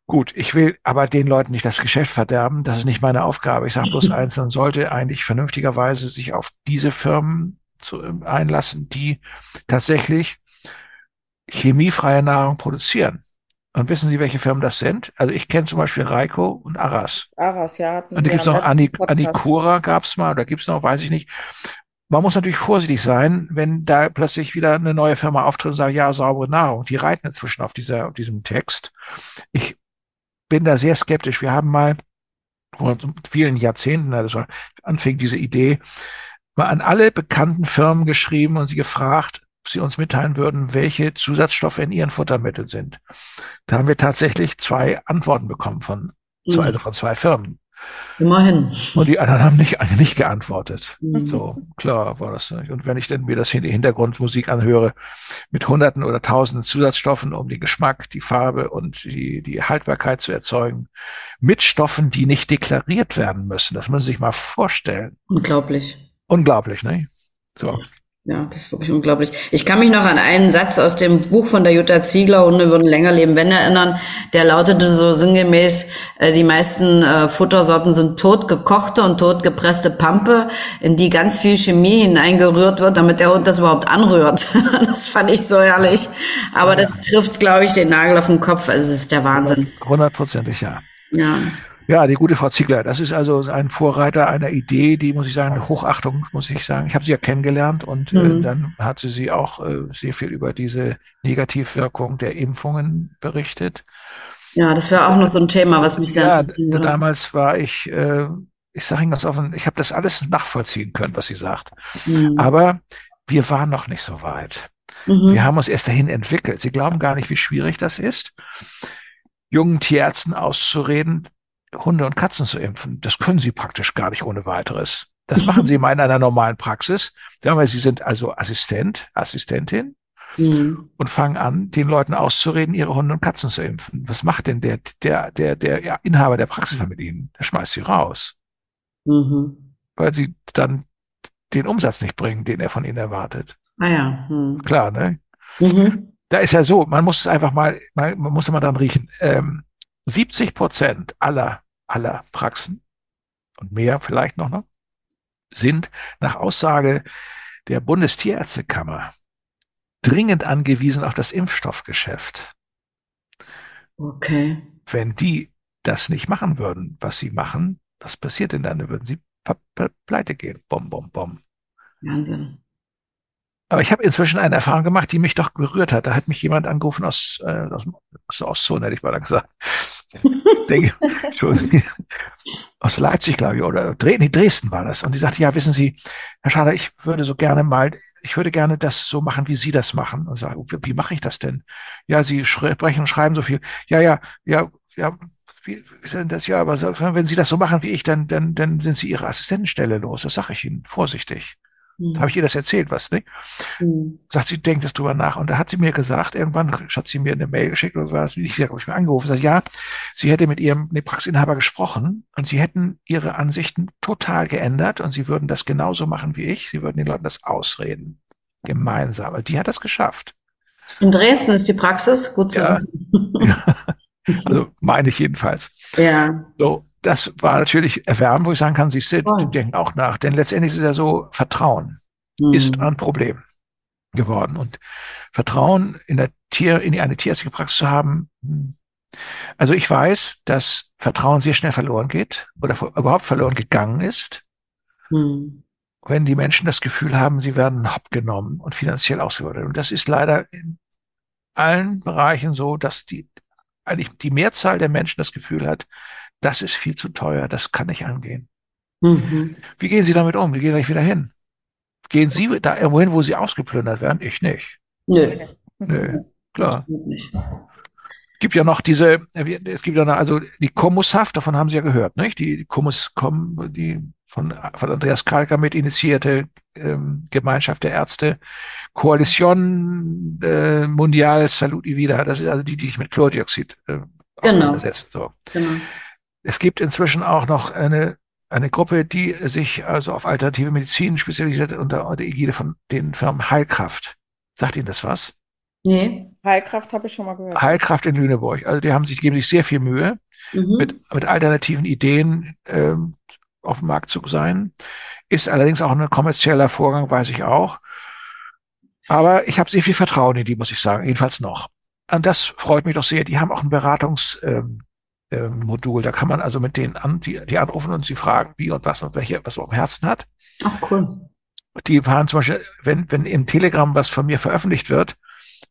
Gut, ich will aber den Leuten nicht das Geschäft verderben. Das ist nicht meine Aufgabe. Ich sage bloß eins, man sollte eigentlich vernünftigerweise sich auf diese Firmen zu, ähm, einlassen, die tatsächlich chemiefreie Nahrung produzieren. Und wissen Sie, welche Firmen das sind? Also ich kenne zum Beispiel Reiko und Aras. Aras, ja. Und da gibt es noch Anikura gab es mal, oder gibt es noch, weiß ich nicht. Man muss natürlich vorsichtig sein, wenn da plötzlich wieder eine neue Firma auftritt und sagt, ja, saubere Nahrung. Die reiten inzwischen auf, dieser, auf diesem Text. Ich bin da sehr skeptisch. Wir haben mal vor vielen Jahrzehnten, das war, anfing diese Idee, mal an alle bekannten Firmen geschrieben und sie gefragt, sie uns mitteilen würden, welche Zusatzstoffe in ihren Futtermitteln sind. Da haben wir tatsächlich zwei Antworten bekommen von, mhm. also von zwei Firmen. Immerhin. Und die anderen haben nicht, nicht geantwortet. Mhm. So, klar war das nicht. Und wenn ich dann mir das Hintergrundmusik anhöre, mit Hunderten oder Tausenden Zusatzstoffen, um den Geschmack, die Farbe und die, die Haltbarkeit zu erzeugen, mit Stoffen, die nicht deklariert werden müssen, das muss man sich mal vorstellen. Unglaublich. Unglaublich, ne? So. Ja, das ist wirklich unglaublich. Ich kann mich noch an einen Satz aus dem Buch von der Jutta Ziegler, Hunde würden länger leben, wenn erinnern. Der lautete so sinngemäß, äh, die meisten äh, Futtersorten sind totgekochte und totgepresste Pampe, in die ganz viel Chemie hineingerührt wird, damit der Hund das überhaupt anrührt. das fand ich so herrlich. Aber das trifft, glaube ich, den Nagel auf den Kopf. Also es ist der Wahnsinn. Hundertprozentig, ja. Ja. Ja, die gute Frau Ziegler, das ist also ein Vorreiter einer Idee, die, muss ich sagen, Hochachtung, muss ich sagen. Ich habe sie ja kennengelernt und äh, mhm. äh, dann hat sie sie auch äh, sehr viel über diese Negativwirkung der Impfungen berichtet. Ja, das wäre auch noch so ein Thema, was mich sehr Ja, damals war ich, äh, ich sage Ihnen ganz offen, ich habe das alles nachvollziehen können, was sie sagt. Mhm. Aber wir waren noch nicht so weit. Mhm. Wir haben uns erst dahin entwickelt. Sie glauben gar nicht, wie schwierig das ist jungen Tierärzten auszureden, Hunde und Katzen zu impfen. Das können sie praktisch gar nicht ohne weiteres. Das machen sie mal in einer normalen Praxis. Sagen wir, sie sind also Assistent, Assistentin mhm. und fangen an, den Leuten auszureden, ihre Hunde und Katzen zu impfen. Was macht denn der, der, der, der ja, Inhaber der Praxis dann mit ihnen? Der schmeißt sie raus. Mhm. Weil sie dann den Umsatz nicht bringen, den er von ihnen erwartet. Ah ja. Mhm. Klar, ne? Mhm. Da ist ja so, man muss es einfach mal, man, man muss immer dran riechen. Ähm, 70 Prozent aller aller Praxen und mehr vielleicht noch, noch sind nach Aussage der Bundestierärztekammer dringend angewiesen auf das Impfstoffgeschäft. Okay. Wenn die das nicht machen würden, was sie machen, was passiert denn dann? Dann würden sie pleite gehen. Bom, bom, bom. Wahnsinn. Aber ich habe inzwischen eine Erfahrung gemacht, die mich doch berührt hat. Da hat mich jemand angerufen aus, äh, aus, aus der Ostzone, hätte ich mal gesagt. denke, aus Leipzig, glaube ich, oder Dresden war das. Und die sagte, ja, wissen Sie, Herr Schader, ich würde so gerne mal, ich würde gerne das so machen, wie Sie das machen. Und sage, wie mache ich das denn? Ja, Sie sprechen und schreiben so viel. Ja, ja, ja, ja, wie, wie ist das? Ja, aber wenn Sie das so machen wie ich, dann, dann, dann sind Sie Ihre Assistentenstelle los. Das sage ich Ihnen, vorsichtig. Mhm. Habe ich ihr das erzählt, was, ne? Mhm. Sagt sie, denkt das drüber nach. Und da hat sie mir gesagt, irgendwann hat sie mir eine Mail geschickt oder was, ich habe ich mir angerufen, sagt, ja, sie hätte mit ihrem ne, Praxisinhaber gesprochen und sie hätten ihre Ansichten total geändert und sie würden das genauso machen wie ich. Sie würden den Leuten das ausreden. Gemeinsam. Also die hat das geschafft. In Dresden ist die Praxis gut zu ja. Also meine ich jedenfalls. Ja. So, das war natürlich erwärmend, wo ich sagen kann, sie oh. denken auch nach. Denn letztendlich ist es ja so, Vertrauen mhm. ist ein Problem geworden. Und Vertrauen in der Tier, in eine tierärztliche Praxis zu haben, hm. also ich weiß, dass Vertrauen sehr schnell verloren geht oder überhaupt verloren gegangen ist, mhm. wenn die Menschen das Gefühl haben, sie werden hopp genommen und finanziell ausgebeutet. Und das ist leider in allen Bereichen so, dass die eigentlich die Mehrzahl der Menschen das Gefühl hat, das ist viel zu teuer, das kann nicht angehen. Mhm. Wie gehen Sie damit um? Wie gehen gleich wieder hin? Gehen Sie da irgendwo hin, wo Sie ausgeplündert werden? Ich nicht. Nö. Nö, klar. Es gibt ja noch diese, es gibt ja noch, also die Komushaft, davon haben Sie ja gehört, nicht? Die, Komus, Kom, die von, von Andreas Kalker mit initiierte ähm, Gemeinschaft der Ärzte, Koalition äh, Mundial Salut y Vida, das ist also die, die sich mit Chlordioxid äh, genau. auseinandersetzen. So. Genau. Es gibt inzwischen auch noch eine, eine Gruppe, die sich also auf alternative Medizin spezialisiert unter der Ägide von den Firmen Heilkraft. Sagt Ihnen das was? Nee. Heilkraft habe ich schon mal gehört. Heilkraft in Lüneburg. Also die haben sich, geben sich sehr viel Mühe, mhm. mit, mit alternativen Ideen ähm, auf dem Markt zu sein. Ist allerdings auch ein kommerzieller Vorgang, weiß ich auch. Aber ich habe sehr viel Vertrauen in die, muss ich sagen, jedenfalls noch. Und das freut mich doch sehr. Die haben auch ein Beratungsmodul. Ähm, äh, da kann man also mit denen an, die, die anrufen und sie fragen, wie und was und welche, was man auf dem Herzen hat. Ach cool. Die fahren zum Beispiel, wenn, wenn im Telegram was von mir veröffentlicht wird,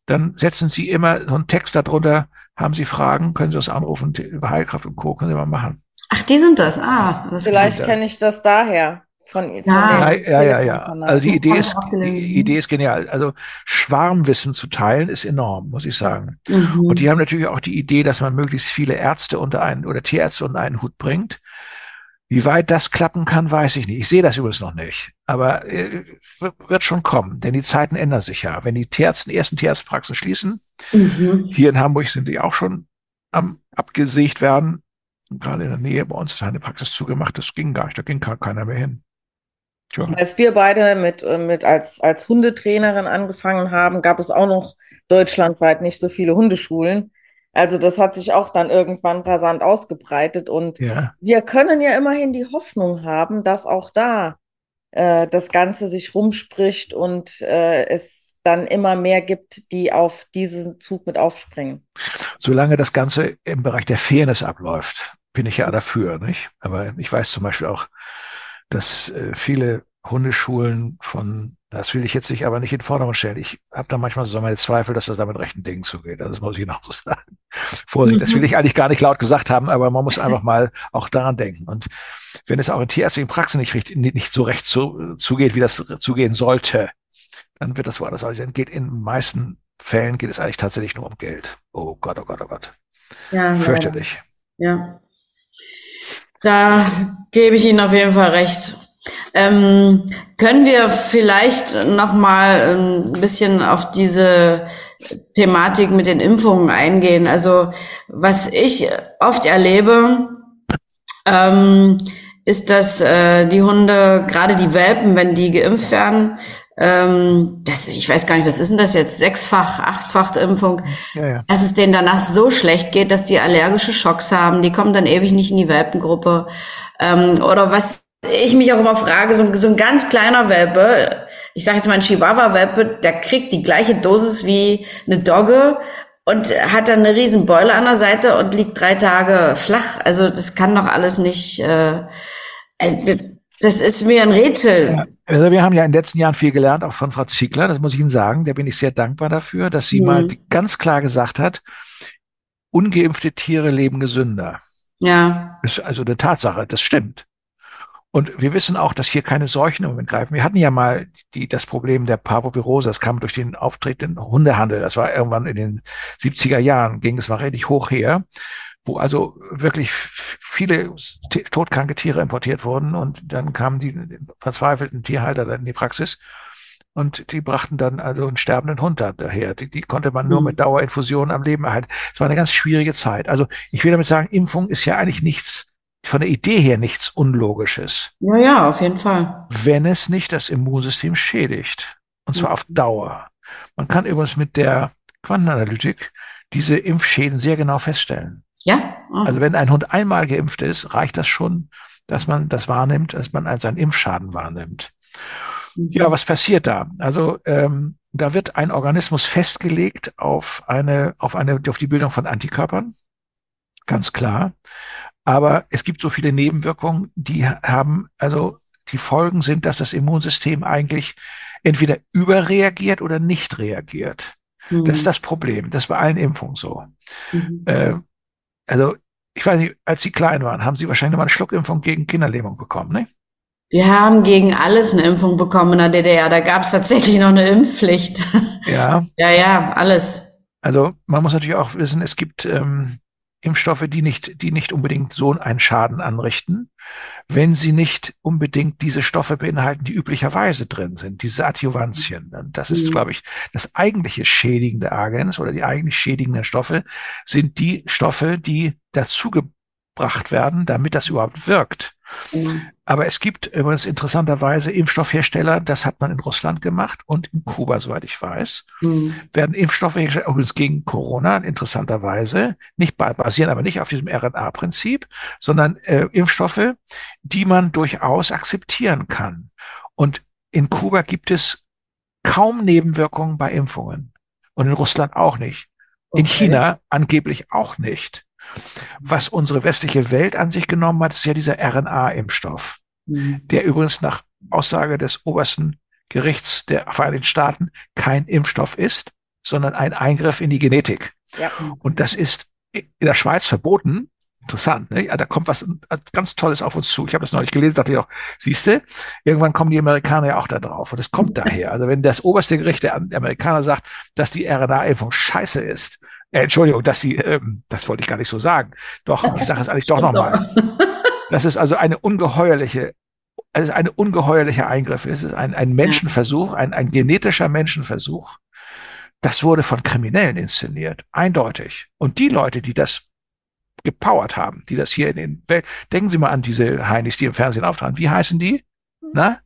dann setzen sie immer so einen Text darunter, haben sie Fragen, können sie das anrufen über Heilkraft und Co. können sie mal machen. Ach, die sind das. Ah, das vielleicht kenne ich das daher. Von, von ja. ja, ja, ja, Also die Idee ist, die Idee ist genial. Also Schwarmwissen zu teilen ist enorm, muss ich sagen. Mhm. Und die haben natürlich auch die Idee, dass man möglichst viele Ärzte unter einen oder Tierärzte unter einen Hut bringt. Wie weit das klappen kann, weiß ich nicht. Ich sehe das übrigens noch nicht. Aber äh, wird schon kommen, denn die Zeiten ändern sich ja. Wenn die Tierärzte, ersten Tierarztpraxen schließen, mhm. hier in Hamburg sind die auch schon am abgesägt werden. Gerade in der Nähe bei uns ist eine Praxis zugemacht. Das ging gar nicht. Da ging gar keiner mehr hin. Tja. Als wir beide mit, äh, mit als, als Hundetrainerin angefangen haben, gab es auch noch deutschlandweit nicht so viele Hundeschulen. Also das hat sich auch dann irgendwann rasant ausgebreitet und ja. wir können ja immerhin die Hoffnung haben, dass auch da äh, das Ganze sich rumspricht und äh, es dann immer mehr gibt, die auf diesen Zug mit aufspringen. Solange das Ganze im Bereich der Fairness abläuft, bin ich ja dafür, nicht? Aber ich weiß zum Beispiel auch, dass äh, viele Hundeschulen von, das will ich jetzt nicht, aber nicht in Forderung stellen. Ich habe da manchmal so meine Zweifel, dass das da mit rechten Dingen zugeht. Also das muss ich noch so sagen. Vorsicht, das will ich eigentlich gar nicht laut gesagt haben, aber man muss einfach mal auch daran denken. Und wenn es auch in tierärztlichen Praxen nicht, nicht so recht zu, zugeht, wie das zugehen sollte, dann wird das woanders. Also dann geht in den meisten Fällen geht es eigentlich tatsächlich nur um Geld. Oh Gott, oh Gott, oh Gott. Ja, Fürchterlich. Ja. Da gebe ich Ihnen auf jeden Fall recht. Ähm, können wir vielleicht noch mal ein bisschen auf diese Thematik mit den Impfungen eingehen? Also was ich oft erlebe, ähm, ist, dass äh, die Hunde, gerade die Welpen, wenn die geimpft werden, ähm, das, ich weiß gar nicht, was ist denn das jetzt? Sechsfach, achtfach Impfung, ja, ja. dass es denen danach so schlecht geht, dass die allergische Schocks haben, die kommen dann ewig nicht in die Welpengruppe. Ähm, oder was ich mich auch immer frage, so ein, so ein ganz kleiner Welpe, ich sage jetzt mal ein Chihuahua-Welpe, der kriegt die gleiche Dosis wie eine Dogge und hat dann eine riesen Beule an der Seite und liegt drei Tage flach. Also das kann doch alles nicht. Äh, also das ist mir ein Rätsel. Also wir haben ja in den letzten Jahren viel gelernt, auch von Frau Ziegler, das muss ich Ihnen sagen. Da bin ich sehr dankbar dafür, dass sie mhm. mal ganz klar gesagt hat, ungeimpfte Tiere leben gesünder. Ja. Das ist also eine Tatsache, das stimmt. Und wir wissen auch, dass hier keine Seuchen im Moment greifen. Wir hatten ja mal die, das Problem der Parvovirose. Das kam durch den auftretenden Hundehandel. Das war irgendwann in den 70er Jahren, ging es mal richtig hoch her, wo also wirklich viele todkranke Tiere importiert wurden. Und dann kamen die verzweifelten Tierhalter in die Praxis. Und die brachten dann also einen sterbenden Hund daher. Die, die konnte man nur mhm. mit Dauerinfusionen am Leben erhalten. Es war eine ganz schwierige Zeit. Also ich will damit sagen, Impfung ist ja eigentlich nichts von der Idee her nichts Unlogisches. Ja, ja, auf jeden Fall. Wenn es nicht das Immunsystem schädigt. Und zwar auf Dauer. Man kann übrigens mit der Quantenanalytik diese Impfschäden sehr genau feststellen. Ja. Oh. Also wenn ein Hund einmal geimpft ist, reicht das schon, dass man das wahrnimmt, dass man seinen Impfschaden wahrnimmt. Mhm. Ja, was passiert da? Also ähm, da wird ein Organismus festgelegt auf eine, auf eine, auf die Bildung von Antikörpern. Ganz klar. Aber es gibt so viele Nebenwirkungen, die haben, also die Folgen sind, dass das Immunsystem eigentlich entweder überreagiert oder nicht reagiert. Mhm. Das ist das Problem. Das ist bei allen Impfungen so. Mhm. Äh, also, ich weiß nicht, als Sie klein waren, haben Sie wahrscheinlich mal eine Schluckimpfung gegen Kinderlähmung bekommen, ne? Wir haben gegen alles eine Impfung bekommen in der DDR. Da gab es tatsächlich noch eine Impfpflicht. Ja. ja, ja, alles. Also man muss natürlich auch wissen, es gibt ähm, Impfstoffe, die nicht, die nicht unbedingt so einen Schaden anrichten, wenn sie nicht unbedingt diese Stoffe beinhalten, die üblicherweise drin sind, diese Adjuvantien. Das ist, mhm. glaube ich, das eigentliche schädigende Agens oder die eigentlich schädigenden Stoffe sind die Stoffe, die dazu gebracht werden, damit das überhaupt wirkt. Mhm. Aber es gibt übrigens interessanterweise Impfstoffhersteller, das hat man in Russland gemacht und in Kuba, soweit ich weiß, mhm. werden Impfstoffe hergestellt, übrigens gegen Corona, interessanterweise, nicht basieren aber nicht auf diesem RNA-Prinzip, sondern äh, Impfstoffe, die man durchaus akzeptieren kann. Und in Kuba gibt es kaum Nebenwirkungen bei Impfungen. Und in Russland auch nicht. Okay. In China angeblich auch nicht. Was unsere westliche Welt an sich genommen hat, ist ja dieser RNA-Impfstoff, mhm. der übrigens nach Aussage des obersten Gerichts der Vereinigten Staaten kein Impfstoff ist, sondern ein Eingriff in die Genetik. Ja. Und das ist in der Schweiz verboten. Interessant, ne? Ja, da kommt was ganz Tolles auf uns zu. Ich habe das neulich gelesen, dachte ich auch, siehste, irgendwann kommen die Amerikaner ja auch da drauf. Und es kommt daher. Also wenn das oberste Gericht der Amerikaner sagt, dass die RNA-Impfung scheiße ist, äh, Entschuldigung, dass sie, ähm, das wollte ich gar nicht so sagen. Doch, ich sage es eigentlich doch nochmal. Das ist also eine ungeheuerliche, also eine ungeheuerliche Eingriff. Es ist ein, ein Menschenversuch, ein, ein genetischer Menschenversuch. Das wurde von Kriminellen inszeniert, eindeutig. Und die Leute, die das gepowert haben, die das hier in den Welt, denken Sie mal an diese Heinis, die im Fernsehen auftragen. Wie heißen die? Na?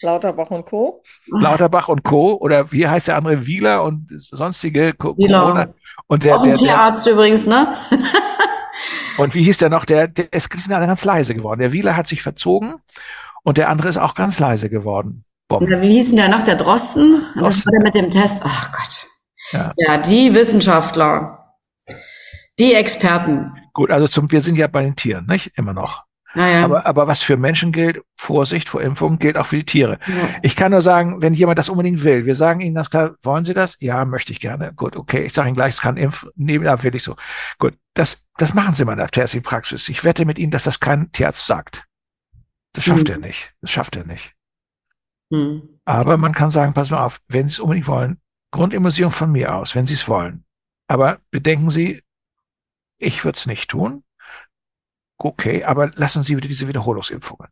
Lauterbach und Co. Lauterbach und Co. Oder wie heißt der andere? Wieler und sonstige Co Wieler. Corona. Und der, Auch ein der, Tierarzt der, übrigens, ne? und wie hieß der noch? Der, der ist sind alle ganz leise geworden. Der Wieler hat sich verzogen und der andere ist auch ganz leise geworden. Ja, wie hieß denn der noch? Der Drosten? Drosten. Das war der mit dem Test. Ach Gott. Ja. ja, die Wissenschaftler, die Experten. Gut, also zum, wir sind ja bei den Tieren, nicht? Immer noch. Ja, Aber, aber was für Menschen gilt, Vorsicht vor Impfungen, gilt auch für die Tiere. Ja. Ich kann nur sagen, wenn jemand das unbedingt will, wir sagen Ihnen ganz klar, wollen Sie das? Ja, möchte ich gerne. Gut, okay. Ich sage Ihnen gleich, es kann Impf, nee, da will ich so. Gut, das, das machen Sie mal in der tierärztlichen Praxis. Ich wette mit Ihnen, dass das kein Tierarzt sagt. Das schafft mhm. er nicht. Das schafft er nicht. Mhm. Aber man kann sagen, pass mal auf, wenn Sie es unbedingt wollen, Grundimmunisierung von mir aus, wenn Sie es wollen. Aber bedenken Sie, ich würde es nicht tun okay, aber lassen Sie wieder diese Wiederholungsimpfungen.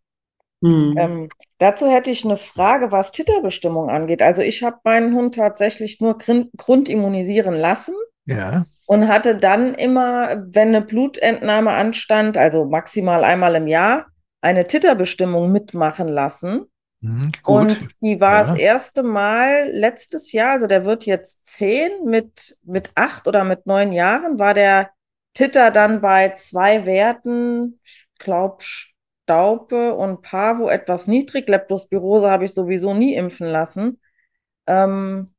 Hm. Ähm, dazu hätte ich eine Frage, was Titerbestimmung angeht. Also ich habe meinen Hund tatsächlich nur grundimmunisieren lassen. Ja. Und hatte dann immer, wenn eine Blutentnahme anstand, also maximal einmal im Jahr, eine Titerbestimmung mitmachen lassen. Mhm, und die war ja. das erste Mal letztes Jahr, also der wird jetzt zehn, mit, mit acht oder mit neun Jahren war der Titter dann bei zwei Werten, ich glaube Staupe und Pavo etwas niedrig. Leptospirose habe ich sowieso nie impfen lassen. Ähm,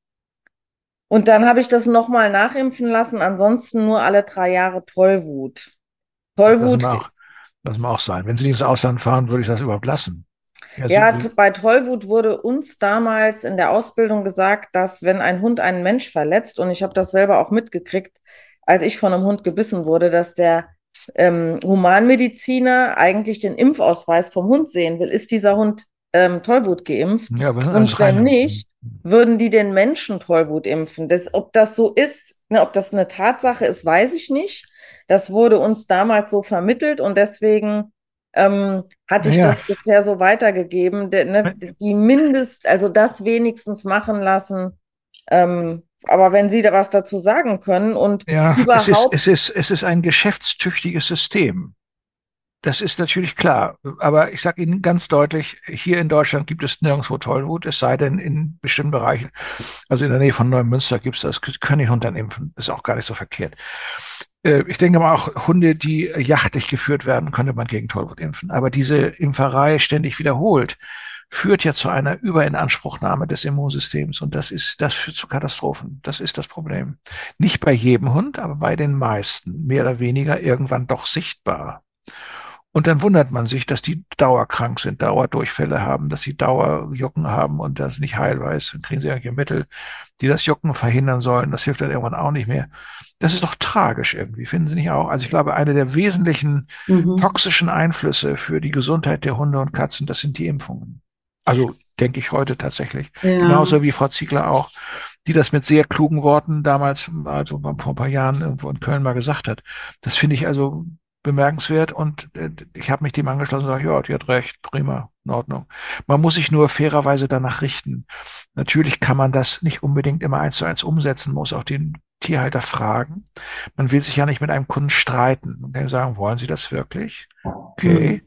und dann habe ich das nochmal nachimpfen lassen. Ansonsten nur alle drei Jahre Tollwut. Tollwut. Das mag, auch, das mag auch sein. Wenn Sie ins Ausland fahren, würde ich das überhaupt lassen. Ja, ja bei Tollwut wurde uns damals in der Ausbildung gesagt, dass wenn ein Hund einen Mensch verletzt, und ich habe das selber auch mitgekriegt, als ich von einem Hund gebissen wurde, dass der ähm, Humanmediziner eigentlich den Impfausweis vom Hund sehen will. Ist dieser Hund ähm, Tollwut geimpft? Ja, aber und wenn nicht, würden die den Menschen Tollwut impfen. Das, ob das so ist, ne, ob das eine Tatsache ist, weiß ich nicht. Das wurde uns damals so vermittelt und deswegen ähm, hatte ich ja. das bisher so weitergegeben. De, ne, die Mindest, also das wenigstens machen lassen, ähm, aber wenn Sie da was dazu sagen können und ja. Es ist, es, ist, es ist ein geschäftstüchtiges System. Das ist natürlich klar. Aber ich sage Ihnen ganz deutlich, hier in Deutschland gibt es nirgendwo Tollwut, es sei denn in bestimmten Bereichen. Also in der Nähe von Neumünster gibt es das, können die Hunde dann impfen. Ist auch gar nicht so verkehrt. Äh, ich denke mal auch Hunde, die jachtig geführt werden, könnte man gegen Tollwut impfen. Aber diese Impferei ständig wiederholt, führt ja zu einer Überinanspruchnahme des Immunsystems und das ist, das führt zu Katastrophen. Das ist das Problem. Nicht bei jedem Hund, aber bei den meisten, mehr oder weniger irgendwann doch sichtbar. Und dann wundert man sich, dass die dauerkrank sind, Dauerdurchfälle haben, dass sie Dauerjucken haben und das nicht heilbar ist. Dann kriegen sie irgendwelche Mittel, die das Jucken verhindern sollen. Das hilft dann irgendwann auch nicht mehr. Das ist doch tragisch irgendwie, finden Sie nicht auch? Also ich glaube, eine der wesentlichen mhm. toxischen Einflüsse für die Gesundheit der Hunde und Katzen, das sind die Impfungen. Also denke ich heute tatsächlich. Ja. Genauso wie Frau Ziegler auch, die das mit sehr klugen Worten damals, also vor ein paar Jahren irgendwo in Köln mal gesagt hat. Das finde ich also bemerkenswert und äh, ich habe mich dem angeschlossen und gesagt, ja, die hat recht, prima, in Ordnung. Man muss sich nur fairerweise danach richten. Natürlich kann man das nicht unbedingt immer eins zu eins umsetzen, muss auch den Tierhalter fragen. Man will sich ja nicht mit einem Kunden streiten. Man kann sagen, wollen Sie das wirklich? Okay.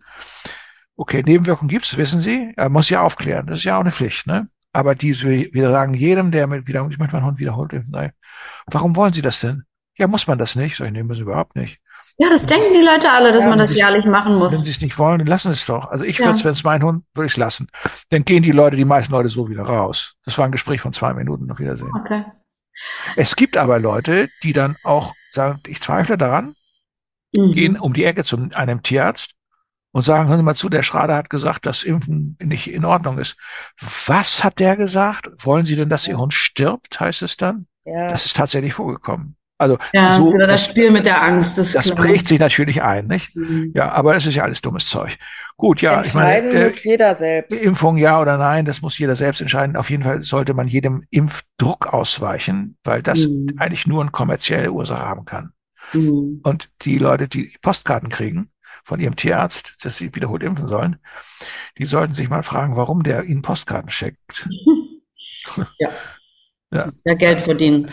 Okay, Nebenwirkungen gibt's, wissen Sie. Er muss ja aufklären. Das ist ja auch eine Pflicht, ne? Aber die wir sagen jedem, der mit wieder, ich möchte meinen Hund wiederholt impfen, warum wollen Sie das denn? Ja, muss man das nicht? Sag ich, nee, müssen wir überhaupt nicht. Ja, das denken die Leute alle, dass ja, man das jährlich machen muss. Wenn sie es nicht wollen, dann lassen es doch. Also ich ja. würde es, wenn es mein Hund, würde ich es lassen. Dann gehen die Leute, die meisten Leute so wieder raus. Das war ein Gespräch von zwei Minuten. Auf Wiedersehen. Okay. Es gibt aber Leute, die dann auch sagen, ich zweifle daran, mhm. gehen um die Ecke zu einem Tierarzt und sagen, hören Sie mal zu, der Schrader hat gesagt, dass Impfen nicht in Ordnung ist. Was hat der gesagt? Wollen Sie denn, dass Ihr Hund stirbt, heißt es dann? Ja. Das ist tatsächlich vorgekommen. Also ja, so, das, das Spiel mit der Angst. Das, das prägt sich natürlich ein, nicht? Mhm. Ja, aber es ist ja alles dummes Zeug. Gut, ja, ich meine, äh, muss jeder selbst. Impfung ja oder nein, das muss jeder selbst entscheiden. Auf jeden Fall sollte man jedem Impfdruck ausweichen, weil das mhm. eigentlich nur eine kommerzielle Ursache haben kann. Mhm. Und die Leute, die Postkarten kriegen von ihrem Tierarzt, dass sie wiederholt impfen sollen, die sollten sich mal fragen, warum der ihnen Postkarten schickt. ja. ja. ja Geld verdienen.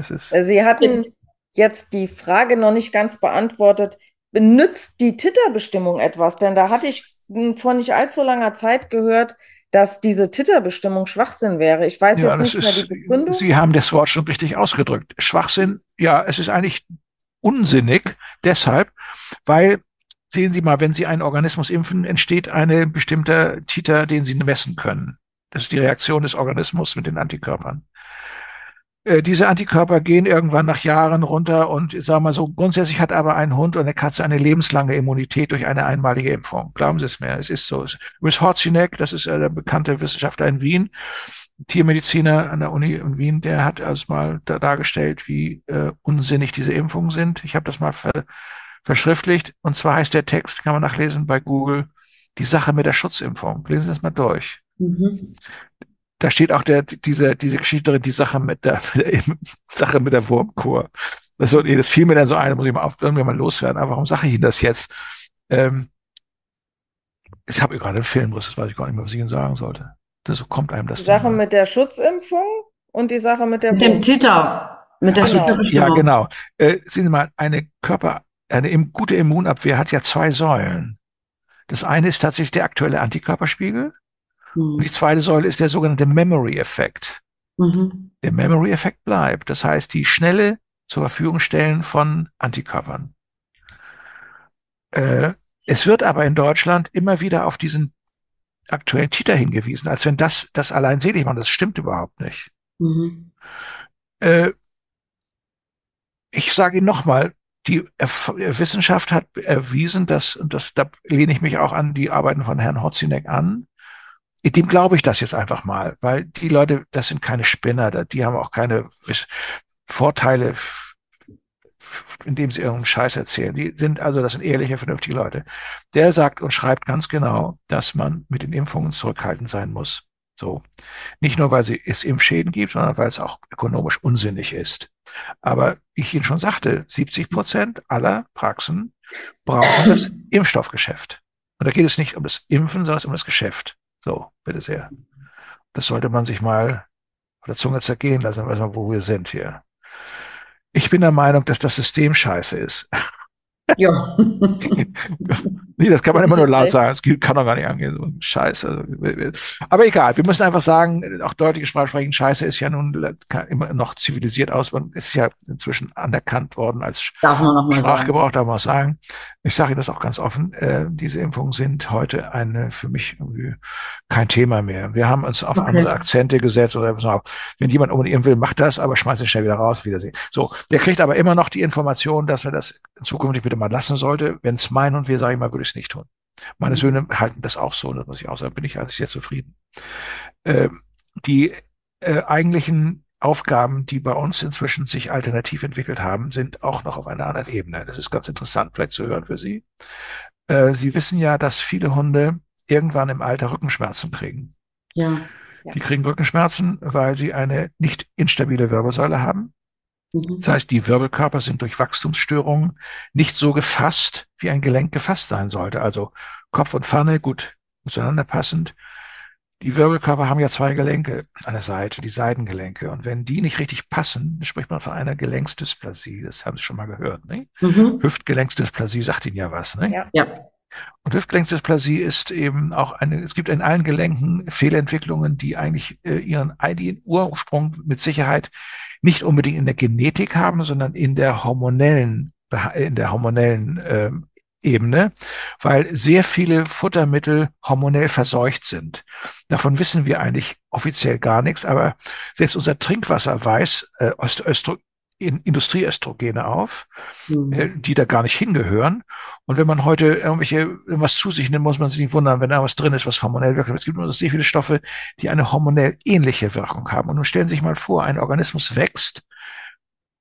Sie hatten jetzt die Frage noch nicht ganz beantwortet. Benützt die Titerbestimmung etwas? Denn da hatte ich vor nicht allzu langer Zeit gehört, dass diese Titerbestimmung Schwachsinn wäre. Ich weiß ja, jetzt nicht ist, mehr die Begründung. Sie haben das Wort schon richtig ausgedrückt. Schwachsinn, ja, es ist eigentlich unsinnig, deshalb, weil sehen Sie mal, wenn Sie einen Organismus impfen, entsteht eine bestimmte Titer, den Sie messen können. Das ist die Reaktion des Organismus mit den Antikörpern. Äh, diese Antikörper gehen irgendwann nach Jahren runter und ich sage mal so, grundsätzlich hat aber ein Hund und eine Katze eine lebenslange Immunität durch eine einmalige Impfung. Glauben Sie es mir, es ist so. Louis Horzinek, das ist äh, der bekannte Wissenschaftler in Wien, Tiermediziner an der Uni in Wien, der hat also mal da, dargestellt, wie äh, unsinnig diese Impfungen sind. Ich habe das mal ver, verschriftlicht und zwar heißt der Text, kann man nachlesen bei Google, die Sache mit der Schutzimpfung. Lesen Sie das mal durch. Mhm da steht auch der, diese, diese Geschichte drin, die Sache mit der, der Sache mit der Wurmkur. Das, so, das fiel mir dann so ein, muss ich mal auf, irgendwie mal loswerden. Aber warum sage ich Ihnen das jetzt? Ähm, ich habe gerade einen Film, das weiß ich gar nicht mehr, was ich Ihnen sagen sollte. Das, so kommt einem das. Die Sache dann. mit der Schutzimpfung und die Sache mit der Mit dem Titer. Mit der genau. Ja, genau. Äh, sehen Sie mal, eine Körper, eine gute Immunabwehr hat ja zwei Säulen. Das eine ist tatsächlich der aktuelle Antikörperspiegel Mhm. Und die zweite Säule ist der sogenannte Memory-Effekt. Mhm. Der Memory-Effekt bleibt. Das heißt, die schnelle zur Verfügung stellen von Antikörpern. Äh, es wird aber in Deutschland immer wieder auf diesen aktuellen Titer hingewiesen, als wenn das das allein selig macht. Das stimmt überhaupt nicht. Mhm. Äh, ich sage Ihnen nochmal, die Erf Wissenschaft hat erwiesen, dass, und das, da lehne ich mich auch an die Arbeiten von Herrn Hotzinek an, dem glaube ich das jetzt einfach mal, weil die Leute, das sind keine Spinner, die haben auch keine Vorteile, indem sie irgendeinen Scheiß erzählen. Die sind also, das sind ehrliche, vernünftige Leute. Der sagt und schreibt ganz genau, dass man mit den Impfungen zurückhaltend sein muss. So. Nicht nur, weil es Impfschäden gibt, sondern weil es auch ökonomisch unsinnig ist. Aber wie ich Ihnen schon sagte, 70 Prozent aller Praxen brauchen das Impfstoffgeschäft. Und da geht es nicht um das Impfen, sondern um das Geschäft. So, bitte sehr. Das sollte man sich mal auf der Zunge zergehen lassen, weiß man, wo wir sind hier. Ich bin der Meinung, dass das System scheiße ist. Ja. nee, das kann man immer nur laut sagen. Das kann doch gar nicht angehen. Scheiße. Aber egal, wir müssen einfach sagen, auch deutliche Sprache sprechen. Scheiße ist ja nun immer noch zivilisiert aus. Man ist ja inzwischen anerkannt worden als Sprachgebrauch, darf man auch sagen. Ich sage Ihnen das auch ganz offen. Äh, diese Impfungen sind heute eine für mich irgendwie kein Thema mehr. Wir haben uns auf okay. andere Akzente gesetzt oder. Wenn jemand unbedingt will, macht das, aber schmeißt es schnell wieder raus. Wiedersehen. So, der kriegt aber immer noch die Information, dass er das zukünftig wieder mal lassen sollte. Wenn es mein und wir, sage ich mal, würde ich es nicht tun. Meine mhm. Söhne halten das auch so, das muss ich auch sagen, bin ich eigentlich sehr zufrieden. Äh, die äh, eigentlichen Aufgaben, die bei uns inzwischen sich alternativ entwickelt haben, sind auch noch auf einer anderen Ebene. Das ist ganz interessant vielleicht zu hören für Sie. Äh, Sie wissen ja, dass viele Hunde irgendwann im Alter Rückenschmerzen kriegen. Ja. Die kriegen Rückenschmerzen, weil sie eine nicht instabile Wirbelsäule haben. Mhm. Das heißt, die Wirbelkörper sind durch Wachstumsstörungen nicht so gefasst, wie ein Gelenk gefasst sein sollte. Also Kopf und Pfanne gut zueinander passend. Die Wirbelkörper haben ja zwei Gelenke an der Seite, die Seitengelenke. Und wenn die nicht richtig passen, spricht man von einer Gelenksdysplasie. Das haben Sie schon mal gehört, ne? Mhm. Hüftgelenksdysplasie sagt Ihnen ja was, ne? Ja. ja. Und Hüftgelenksdysplasie ist eben auch eine, es gibt in allen Gelenken Fehlentwicklungen, die eigentlich äh, ihren, ihren Ursprung mit Sicherheit nicht unbedingt in der Genetik haben, sondern in der hormonellen, in der hormonellen äh, Ebene, weil sehr viele Futtermittel hormonell verseucht sind. Davon wissen wir eigentlich offiziell gar nichts, aber selbst unser Trinkwasser weiß äh, Östro Industrieöstrogene auf, mhm. äh, die da gar nicht hingehören. Und wenn man heute irgendwelche irgendwas zu sich nimmt, muss man sich nicht wundern, wenn da was drin ist, was hormonell wirkt. Es gibt nur sehr viele Stoffe, die eine hormonell ähnliche Wirkung haben. Und nun stellen Sie sich mal vor, ein Organismus wächst,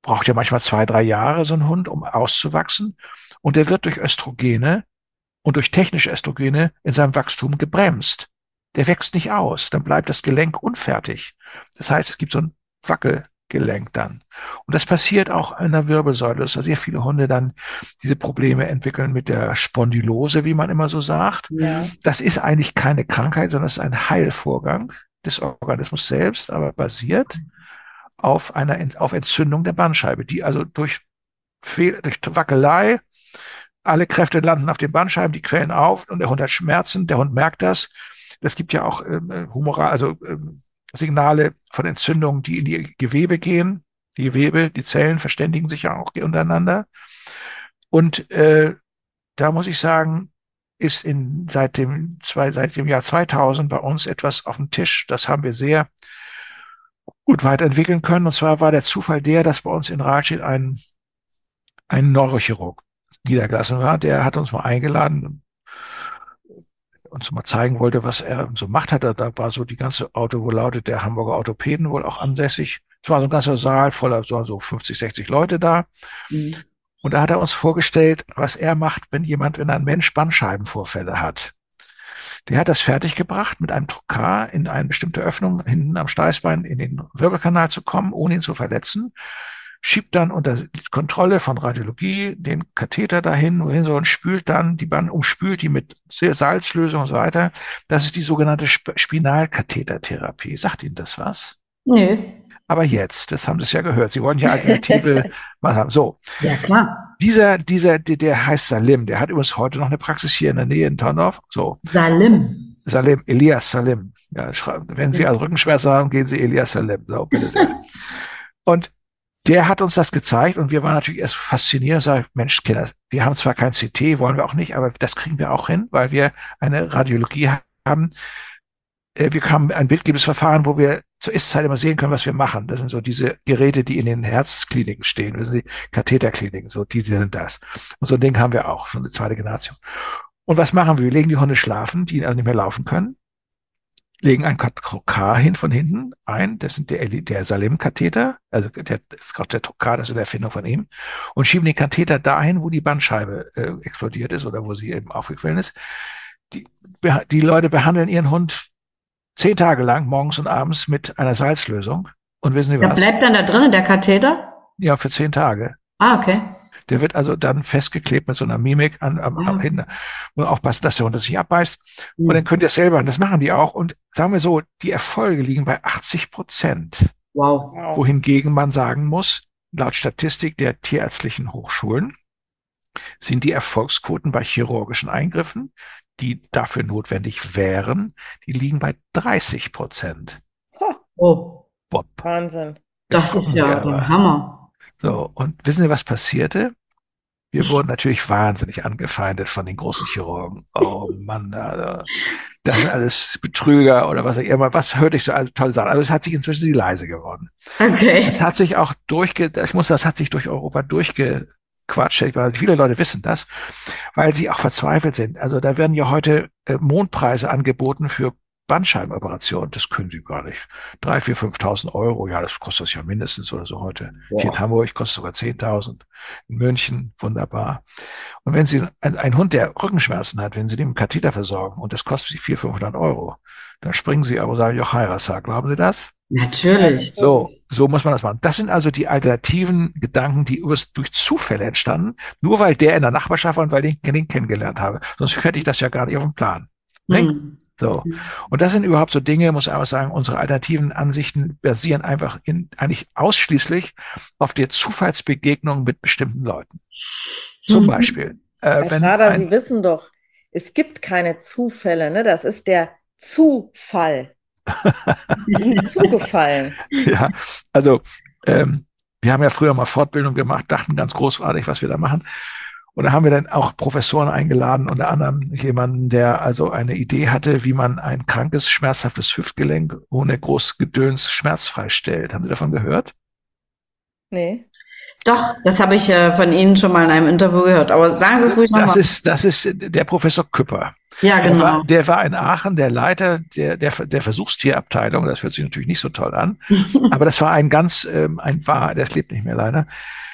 braucht ja manchmal zwei, drei Jahre so ein Hund, um auszuwachsen. Und der wird durch Östrogene und durch technische Östrogene in seinem Wachstum gebremst. Der wächst nicht aus, dann bleibt das Gelenk unfertig. Das heißt, es gibt so ein Wackelgelenk dann. Und das passiert auch in der Wirbelsäule, dass sehr viele Hunde dann diese Probleme entwickeln mit der Spondylose, wie man immer so sagt. Ja. Das ist eigentlich keine Krankheit, sondern es ist ein Heilvorgang des Organismus selbst, aber basiert auf einer auf Entzündung der Bandscheibe, die also durch Fehl, durch Wackelei alle Kräfte landen auf den Bandscheiben, die quellen auf und der Hund hat Schmerzen, der Hund merkt das. Das gibt ja auch ähm, Humoral, also ähm, Signale von Entzündungen, die in die Gewebe gehen. Die Gewebe, die Zellen verständigen sich ja auch untereinander. Und äh, da muss ich sagen, ist in, seit, dem, zwei, seit dem Jahr 2000 bei uns etwas auf dem Tisch. Das haben wir sehr gut weiterentwickeln können. Und zwar war der Zufall der, dass bei uns in Ratschid ein, ein Neurochirurg niedergelassen war. Der hat uns mal eingeladen, uns mal zeigen wollte, was er so macht hat. Da war so die ganze Auto, wo lautet der Hamburger Orthopäden wohl auch ansässig. Es war so ein ganzer Saal voller so, so 50, 60 Leute da. Mhm. Und da hat er uns vorgestellt, was er macht, wenn jemand, wenn ein Mensch Bandscheibenvorfälle hat. Der hat das fertiggebracht, mit einem Trokar in eine bestimmte Öffnung hinten am Steißbein in den Wirbelkanal zu kommen, ohne ihn zu verletzen. Schiebt dann unter Kontrolle von Radiologie den Katheter dahin, wohin so und spült dann die Band, umspült die mit Salzlösung und so weiter. Das ist die sogenannte Spinalkathetertherapie. Sagt Ihnen das was? Nö. Aber jetzt, das haben Sie es ja gehört. Sie wollen ja Alternative was haben. So. Ja, klar. Dieser, dieser, der, der heißt Salim, der hat übrigens heute noch eine Praxis hier in der Nähe in Tondorf. So. Salim. Salim, Elias Salim. Ja, wenn Sie also Rückenschmerzen haben, gehen Sie Elias Salim. So, bitte sehr. Und der hat uns das gezeigt und wir waren natürlich erst fasziniert und sagen, Mensch, Kinder, wir haben zwar kein CT, wollen wir auch nicht, aber das kriegen wir auch hin, weil wir eine Radiologie haben. Äh, wir haben ein bildgebendes Verfahren, wo wir zur Ist-Zeit immer sehen können, was wir machen. Das sind so diese Geräte, die in den Herzkliniken stehen, das sind die Katheterkliniken, so die sind das. Und so ein Ding haben wir auch, schon eine zweite Generation. Und was machen wir? Wir legen die Hunde schlafen, die also nicht mehr laufen können, legen ein Trokar hin von hinten ein, das sind der, der Salem-Katheter, also der, der Trokar, das ist eine Erfindung von ihm, und schieben den Katheter dahin, wo die Bandscheibe äh, explodiert ist oder wo sie eben aufgequellen ist. Die, die Leute behandeln ihren Hund Zehn Tage lang, morgens und abends mit einer Salzlösung. Und wissen Sie was? Der bleibt dann da drinnen, der Katheter? Ja, für zehn Tage. Ah, okay. Der wird also dann festgeklebt mit so einer Mimik an, am, ja. am hinten. Und aufpassen, dass der Hund sich abbeißt. Mhm. Und dann könnt ihr es selber, und das machen die auch. Und sagen wir so, die Erfolge liegen bei 80 Prozent. Wow. Wohingegen man sagen muss, laut Statistik der tierärztlichen Hochschulen sind die Erfolgsquoten bei chirurgischen Eingriffen die dafür notwendig wären, die liegen bei 30 Prozent. Oh. Bob. Wahnsinn. Das ist ja der Hammer. So, und wissen Sie, was passierte? Wir wurden natürlich wahnsinnig angefeindet von den großen Chirurgen. Oh Mann, das sind alles Betrüger oder was auch immer. Was hörte ich so toll sagen? Also es hat sich inzwischen die leise geworden. Okay. Es hat sich auch durchge, ich muss, das hat sich durch Europa durchge, Quatsch. Viele Leute wissen das, weil sie auch verzweifelt sind. Also da werden ja heute äh, Mondpreise angeboten für Bandscheibenoperationen. Das können sie gar nicht. Drei, vier, fünftausend Euro. Ja, das kostet das ja mindestens oder so heute. Boah. Hier in Hamburg kostet sogar zehntausend. In München wunderbar. Und wenn Sie ein, ein, Hund, der Rückenschmerzen hat, wenn Sie dem Katheter versorgen und das kostet Sie vier, fünfhundert Euro, dann springen Sie aber und sagen, Joch Heirasa, glauben Sie das? Natürlich. So, so muss man das machen. Das sind also die alternativen Gedanken, die übers, durch Zufälle entstanden, nur weil der in der Nachbarschaft war und weil ich den kennengelernt habe. Sonst hätte ich das ja gar nicht auf dem Plan. Mhm. So. Und das sind überhaupt so Dinge, muss ich einfach sagen, unsere alternativen Ansichten basieren einfach in, eigentlich ausschließlich auf der Zufallsbegegnung mit bestimmten Leuten. Zum mhm. Beispiel. Äh, wenn Schade, Sie wissen doch, es gibt keine Zufälle, ne? Das ist der Zufall. Zugefallen. Ja, also ähm, wir haben ja früher mal Fortbildung gemacht, dachten ganz großartig, was wir da machen. Und da haben wir dann auch Professoren eingeladen, unter anderem jemanden, der also eine Idee hatte, wie man ein krankes, schmerzhaftes Hüftgelenk ohne groß Gedöns schmerzfrei stellt. Haben Sie davon gehört? Nee. Doch, das habe ich äh, von Ihnen schon mal in einem Interview gehört. Aber sagen Sie es ruhig nochmal. Das ist, das ist der Professor Küpper. Ja, genau. Der war, der war in Aachen der Leiter der, der, der Versuchstierabteilung. Das hört sich natürlich nicht so toll an. aber das war ein ganz, ähm, ein war, das lebt nicht mehr leider,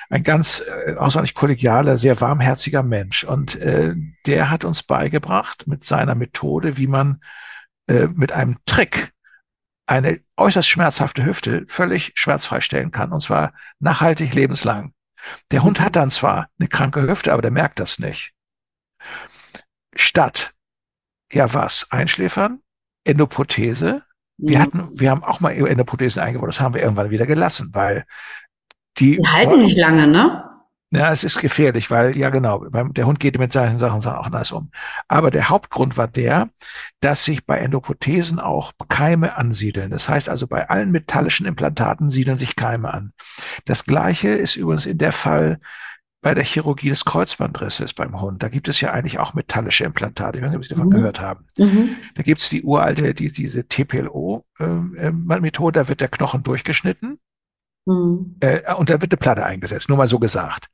ein ganz äh, außerordentlich kollegialer, sehr warmherziger Mensch. Und äh, der hat uns beigebracht mit seiner Methode, wie man äh, mit einem Trick eine äußerst schmerzhafte Hüfte völlig schmerzfrei stellen kann. Und zwar nachhaltig lebenslang. Der Hund hat dann zwar eine kranke Hüfte, aber der merkt das nicht. Statt, ja was, Einschläfern, Endoprothese. Wir mhm. hatten, wir haben auch mal Endoprothesen eingebaut, das haben wir irgendwann wieder gelassen, weil die, die halten nicht lange, ne? Ja, es ist gefährlich, weil, ja genau, der Hund geht mit seinen Sachen auch anders um. Aber der Hauptgrund war der, dass sich bei Endoprothesen auch Keime ansiedeln. Das heißt also, bei allen metallischen Implantaten siedeln sich Keime an. Das Gleiche ist übrigens in der Fall bei der Chirurgie des Kreuzbandrisses beim Hund. Da gibt es ja eigentlich auch metallische Implantate. Ich weiß nicht, ob Sie davon mhm. gehört haben. Mhm. Da gibt es die uralte, die, diese TPLO-Methode, ähm, äh, da wird der Knochen durchgeschnitten Mhm. Äh, und da wird eine Platte eingesetzt, nur mal so gesagt.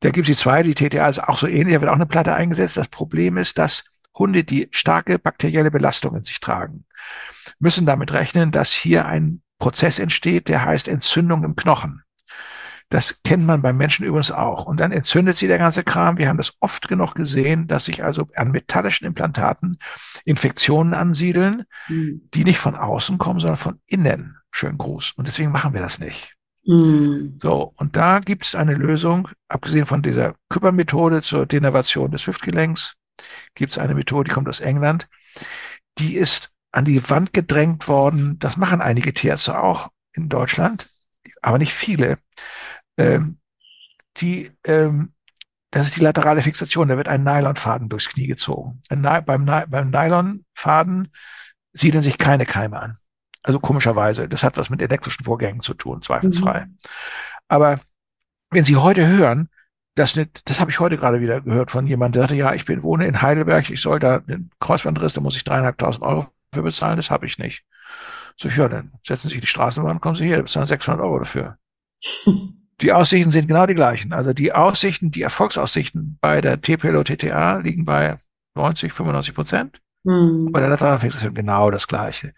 Da gibt es die zwei, die TTA ist auch so ähnlich, da wird auch eine Platte eingesetzt. Das Problem ist, dass Hunde, die starke bakterielle Belastung in sich tragen, müssen damit rechnen, dass hier ein Prozess entsteht, der heißt Entzündung im Knochen. Das kennt man beim Menschen übrigens auch. Und dann entzündet sie der ganze Kram. Wir haben das oft genug gesehen, dass sich also an metallischen Implantaten Infektionen ansiedeln, mhm. die nicht von außen kommen, sondern von innen. Schönen Gruß. Und deswegen machen wir das nicht. Mhm. So, und da gibt es eine Lösung, abgesehen von dieser Küpper-Methode zur Denervation des Hüftgelenks, gibt es eine Methode, die kommt aus England, die ist an die Wand gedrängt worden. Das machen einige Tierärzte auch in Deutschland, aber nicht viele. Ähm, die, ähm, das ist die laterale Fixation. Da wird ein Nylonfaden durchs Knie gezogen. beim, beim Nylonfaden siedeln sich keine Keime an. Also komischerweise, das hat was mit elektrischen Vorgängen zu tun, zweifelsfrei. Mhm. Aber wenn Sie heute hören, das, das habe ich heute gerade wieder gehört von jemandem, der sagte, ja, ich bin, wohne in Heidelberg, ich soll da einen Kreuzbandriss, da muss ich dreieinhalbtausend Euro für bezahlen, das habe ich nicht. So, ja, dann setzen Sie sich die Straßenbahn, kommen Sie hier, bezahlen 600 Euro dafür. die Aussichten sind genau die gleichen. Also die Aussichten, die Erfolgsaussichten bei der TPLO TTA liegen bei 90, 95 Prozent. Hm. Bei der Lateralfixation genau das Gleiche.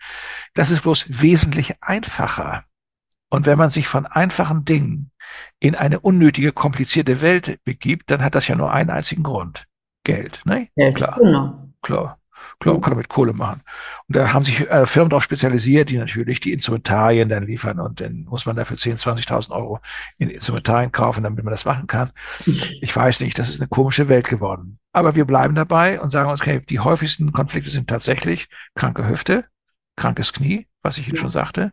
Das ist bloß wesentlich einfacher. Und wenn man sich von einfachen Dingen in eine unnötige, komplizierte Welt begibt, dann hat das ja nur einen einzigen Grund. Geld, ne? Geld, klar. Genau. Klar. Klar, man kann damit Kohle machen. Und da haben sich äh, Firmen darauf spezialisiert, die natürlich die Instrumentarien dann liefern und dann muss man dafür 10.000, 20.000 Euro in Instrumentarien kaufen, damit man das machen kann. Ich weiß nicht, das ist eine komische Welt geworden. Aber wir bleiben dabei und sagen uns, okay, die häufigsten Konflikte sind tatsächlich kranke Hüfte, krankes Knie, was ich Ihnen schon sagte.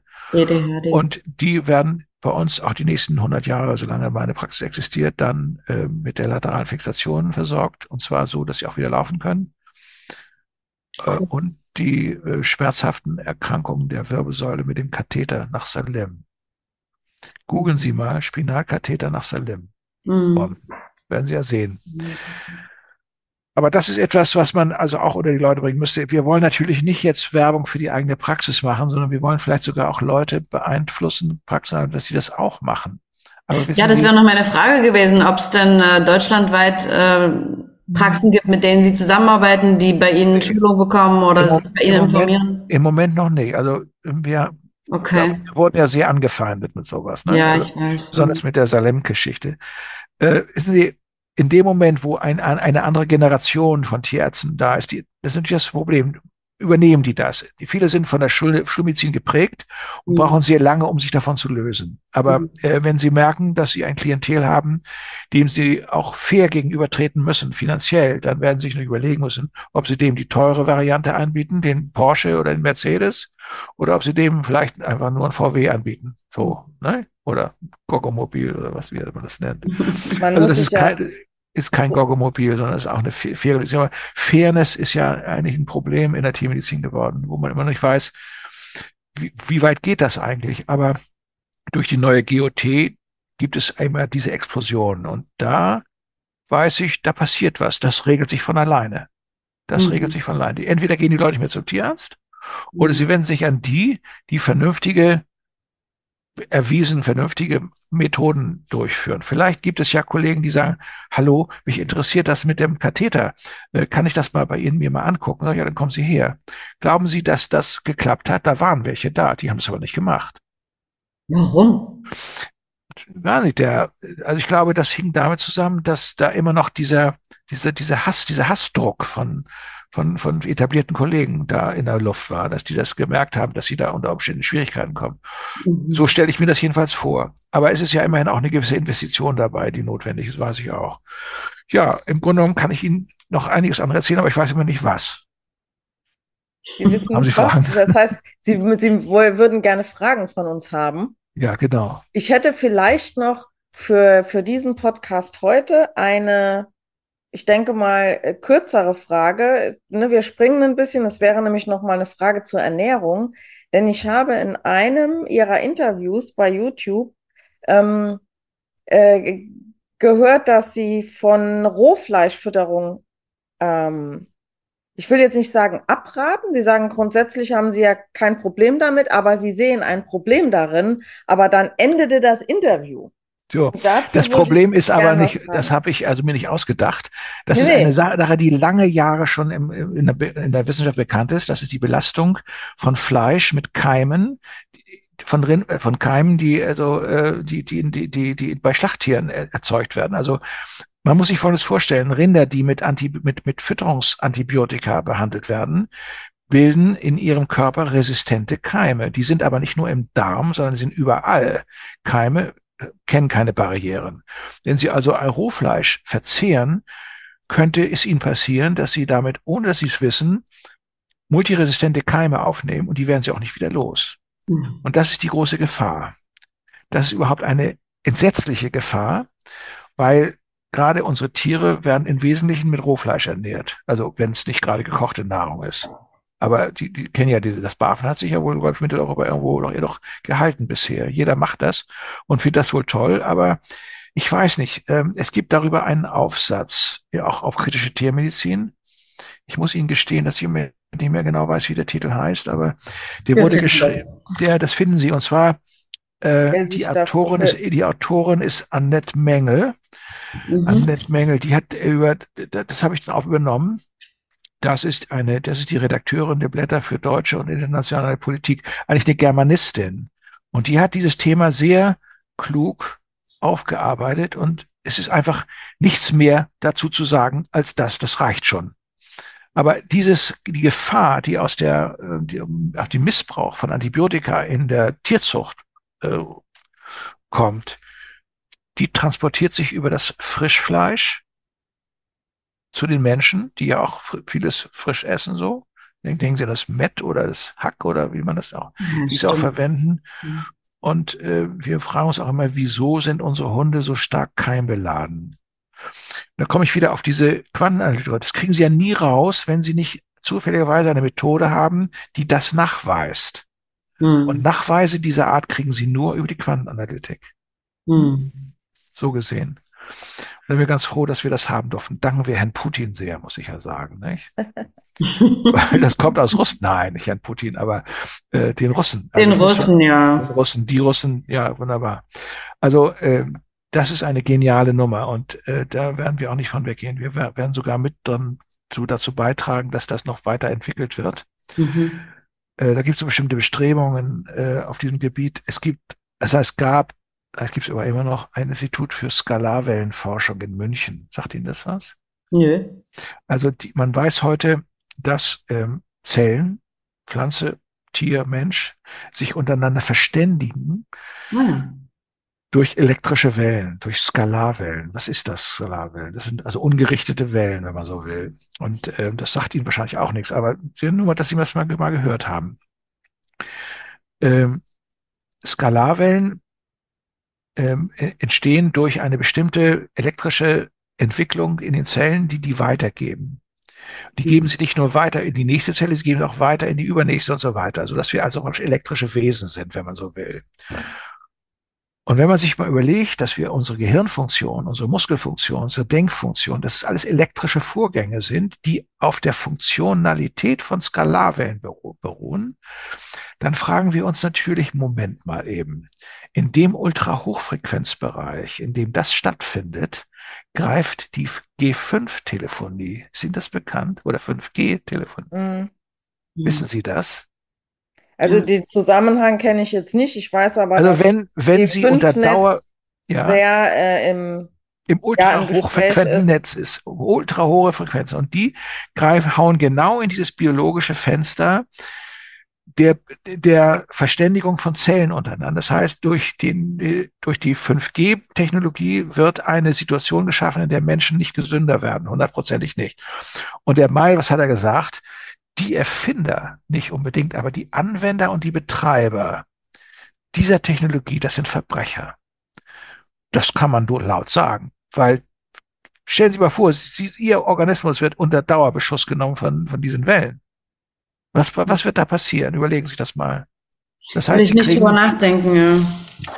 Und die werden bei uns auch die nächsten 100 Jahre, solange meine Praxis existiert, dann äh, mit der lateralen Fixation versorgt. Und zwar so, dass sie auch wieder laufen können. Äh, und die äh, schmerzhaften Erkrankungen der Wirbelsäule mit dem Katheter nach Salem. Googeln Sie mal Spinalkatheter nach Salem. Mhm. Werden Sie ja sehen. Aber das ist etwas, was man also auch unter die Leute bringen müsste. Wir wollen natürlich nicht jetzt Werbung für die eigene Praxis machen, sondern wir wollen vielleicht sogar auch Leute beeinflussen, Praxen, dass sie das auch machen. ja, das wäre noch meine Frage gewesen, ob es denn äh, deutschlandweit äh, Praxen gibt, mit denen Sie zusammenarbeiten, die bei Ihnen Schulung bekommen oder sich bei Ihnen informieren? Moment, Im Moment noch nicht. Also wir, okay. wir wurden ja sehr angefeindet mit sowas. Ne? Ja, also, ich weiß. Besonders mit der Salem-Geschichte. Äh, wissen Sie, in dem Moment, wo ein, eine andere Generation von Tierärzten da ist, die, das ist natürlich das Problem übernehmen die das. Viele sind von der Schul Schulmedizin geprägt und mhm. brauchen sehr lange, um sich davon zu lösen. Aber mhm. äh, wenn sie merken, dass sie ein Klientel haben, dem sie auch fair gegenübertreten müssen, finanziell, dann werden sie sich noch überlegen müssen, ob sie dem die teure Variante anbieten, den Porsche oder den Mercedes, oder ob sie dem vielleicht einfach nur ein VW anbieten. So, ne? Oder Gogomobil oder was wie man das nennt. Man also das ist kein, ist kein Goggomobil, sondern ist auch eine faire Beziehung. Fairness ist ja eigentlich ein Problem in der Tiermedizin geworden, wo man immer nicht weiß, wie, wie weit geht das eigentlich. Aber durch die neue GOT gibt es einmal diese Explosion. Und da weiß ich, da passiert was. Das regelt sich von alleine. Das mhm. regelt sich von alleine. Entweder gehen die Leute nicht mehr zum Tierarzt oder sie wenden sich an die, die vernünftige erwiesen vernünftige Methoden durchführen. Vielleicht gibt es ja Kollegen, die sagen, hallo, mich interessiert das mit dem Katheter. Äh, kann ich das mal bei Ihnen mir mal angucken? Ja, dann kommen Sie her. Glauben Sie, dass das geklappt hat? Da waren welche da, die haben es aber nicht gemacht. Warum? Gar nicht. Der, also ich glaube, das hing damit zusammen, dass da immer noch dieser, dieser, dieser Hass, dieser Hassdruck von, von, von etablierten Kollegen da in der Luft war, dass die das gemerkt haben, dass sie da unter Umständen Schwierigkeiten kommen. Mhm. So stelle ich mir das jedenfalls vor. Aber es ist ja immerhin auch eine gewisse Investition dabei, die notwendig ist, weiß ich auch. Ja, im Grunde genommen kann ich Ihnen noch einiges anderes erzählen, aber ich weiß immer nicht was. Sie wissen haben Sie was? Fragen? Das heißt, Sie, Sie würden gerne Fragen von uns haben. Ja, genau. Ich hätte vielleicht noch für, für diesen Podcast heute eine ich denke mal, äh, kürzere Frage. Ne, wir springen ein bisschen. Das wäre nämlich noch mal eine Frage zur Ernährung. Denn ich habe in einem Ihrer Interviews bei YouTube ähm, äh, gehört, dass Sie von Rohfleischfütterung, ähm, ich will jetzt nicht sagen abraten. Sie sagen, grundsätzlich haben Sie ja kein Problem damit, aber Sie sehen ein Problem darin. Aber dann endete das Interview. So. Das Problem ist aber nicht, das habe ich also mir nicht ausgedacht. Das nee. ist eine Sache, die lange Jahre schon im, in, der, in der Wissenschaft bekannt ist. Das ist die Belastung von Fleisch mit Keimen, von, Rind, äh, von Keimen, die also äh, die, die, die, die, die bei Schlachttieren erzeugt werden. Also man muss sich Folgendes vorstellen: Rinder, die mit Anti, mit mit Fütterungsantibiotika behandelt werden, bilden in ihrem Körper resistente Keime. Die sind aber nicht nur im Darm, sondern sind überall. Keime kennen keine Barrieren. Wenn Sie also Rohfleisch verzehren, könnte es Ihnen passieren, dass Sie damit, ohne dass Sie es wissen, multiresistente Keime aufnehmen und die werden Sie auch nicht wieder los. Mhm. Und das ist die große Gefahr. Das ist überhaupt eine entsetzliche Gefahr, weil gerade unsere Tiere werden im Wesentlichen mit Rohfleisch ernährt. Also wenn es nicht gerade gekochte Nahrung ist. Aber die, die kennen ja diese, das BaFin hat sich ja wohl, ich, Mitteleuropa irgendwo doch, doch gehalten bisher. Jeder macht das und findet das wohl toll, aber ich weiß nicht. Ähm, es gibt darüber einen Aufsatz, ja auch auf kritische Tiermedizin. Ich muss Ihnen gestehen, dass ich mir nicht mehr genau weiß, wie der Titel heißt, aber der ja, wurde geschrieben. Der, das finden Sie. Und zwar äh, die Autorin ist, die Autorin ist Annette Mengel. Mhm. Annette Mengel, die hat über, das habe ich dann auch übernommen. Das ist eine, das ist die Redakteurin der Blätter für deutsche und internationale Politik, eigentlich eine Germanistin. Und die hat dieses Thema sehr klug aufgearbeitet und es ist einfach nichts mehr dazu zu sagen als das. Das reicht schon. Aber dieses, die Gefahr, die aus der, äh, die, auf den Missbrauch von Antibiotika in der Tierzucht äh, kommt, die transportiert sich über das Frischfleisch, zu den Menschen, die ja auch vieles frisch essen so. Denken Sie das Met oder das Hack oder wie man das auch, ja, dies auch verwenden. Ja. Und äh, wir fragen uns auch immer, wieso sind unsere Hunde so stark keimbeladen? Da komme ich wieder auf diese Quantenanalyse. Das kriegen Sie ja nie raus, wenn Sie nicht zufälligerweise eine Methode haben, die das nachweist. Hm. Und Nachweise dieser Art kriegen Sie nur über die Quantenanalytik. Hm. So gesehen sind wir ganz froh, dass wir das haben durften. Danken wir Herrn Putin sehr, muss ich ja sagen. Nicht? das kommt aus Russland. Nein, nicht Herrn Putin, aber äh, den Russen. Also den Russen, Russen, ja. Den Russen, die Russen, ja, wunderbar. Also äh, das ist eine geniale Nummer und äh, da werden wir auch nicht von weggehen. Wir werden sogar mit dran zu, dazu beitragen, dass das noch weiterentwickelt wird. Mhm. Äh, da gibt es bestimmte Bestrebungen äh, auf diesem Gebiet. Es gibt, heißt, es gab es gibt aber immer noch ein Institut für Skalarwellenforschung in München. Sagt Ihnen das was? Nö. Also die, man weiß heute, dass ähm, Zellen, Pflanze, Tier, Mensch sich untereinander verständigen hm. durch elektrische Wellen, durch Skalarwellen. Was ist das, Skalarwellen? Das sind also ungerichtete Wellen, wenn man so will. Und ähm, das sagt Ihnen wahrscheinlich auch nichts, aber nur mal, dass Sie das mal, mal gehört haben. Ähm, Skalarwellen ähm, entstehen durch eine bestimmte elektrische Entwicklung in den Zellen, die die weitergeben. Die geben sie nicht nur weiter in die nächste Zelle, sie geben auch weiter in die übernächste und so weiter, so dass wir also elektrische Wesen sind, wenn man so will. Und wenn man sich mal überlegt, dass wir unsere Gehirnfunktion, unsere Muskelfunktion, unsere Denkfunktion, dass es alles elektrische Vorgänge sind, die auf der Funktionalität von Skalarwellen beruhen, dann fragen wir uns natürlich, Moment mal eben, in dem Ultrahochfrequenzbereich, in dem das stattfindet, greift die G5-Telefonie. Ist Ihnen das bekannt? Oder 5G-Telefonie? Mhm. Wissen Sie das? Also den Zusammenhang kenne ich jetzt nicht. Ich weiß aber, also wenn wenn Sie unter Dauer ja, sehr äh, im im ultra hochfrequenten Netz ist, ultra hohe Frequenz und die greifen hauen genau in dieses biologische Fenster der der Verständigung von Zellen untereinander. Das heißt, durch den durch die 5G-Technologie wird eine Situation geschaffen, in der Menschen nicht gesünder werden, hundertprozentig nicht. Und der Mai, was hat er gesagt? Die Erfinder nicht unbedingt, aber die Anwender und die Betreiber dieser Technologie, das sind Verbrecher. Das kann man nur laut sagen, weil stellen Sie mal vor, Sie, Ihr Organismus wird unter Dauerbeschuss genommen von, von diesen Wellen. Was, was wird da passieren? Überlegen Sie das mal. Das heißt, Will ich nicht kriegen, drüber nachdenken, ja.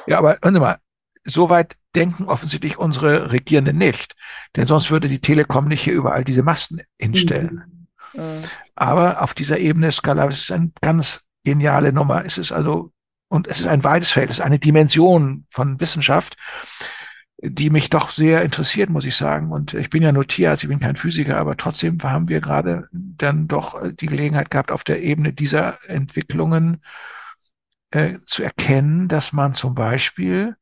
Ja, aber hören Sie mal, soweit denken offensichtlich unsere Regierenden nicht. Denn sonst würde die Telekom nicht hier überall diese Masten hinstellen. Mhm. Mhm. Aber auf dieser Ebene Skala, es ist eine ganz geniale Nummer. Es ist also, und es ist ein weites Feld, es ist eine Dimension von Wissenschaft, die mich doch sehr interessiert, muss ich sagen. Und ich bin ja nur Tierarzt, ich bin kein Physiker, aber trotzdem haben wir gerade dann doch die Gelegenheit gehabt, auf der Ebene dieser Entwicklungen äh, zu erkennen, dass man zum Beispiel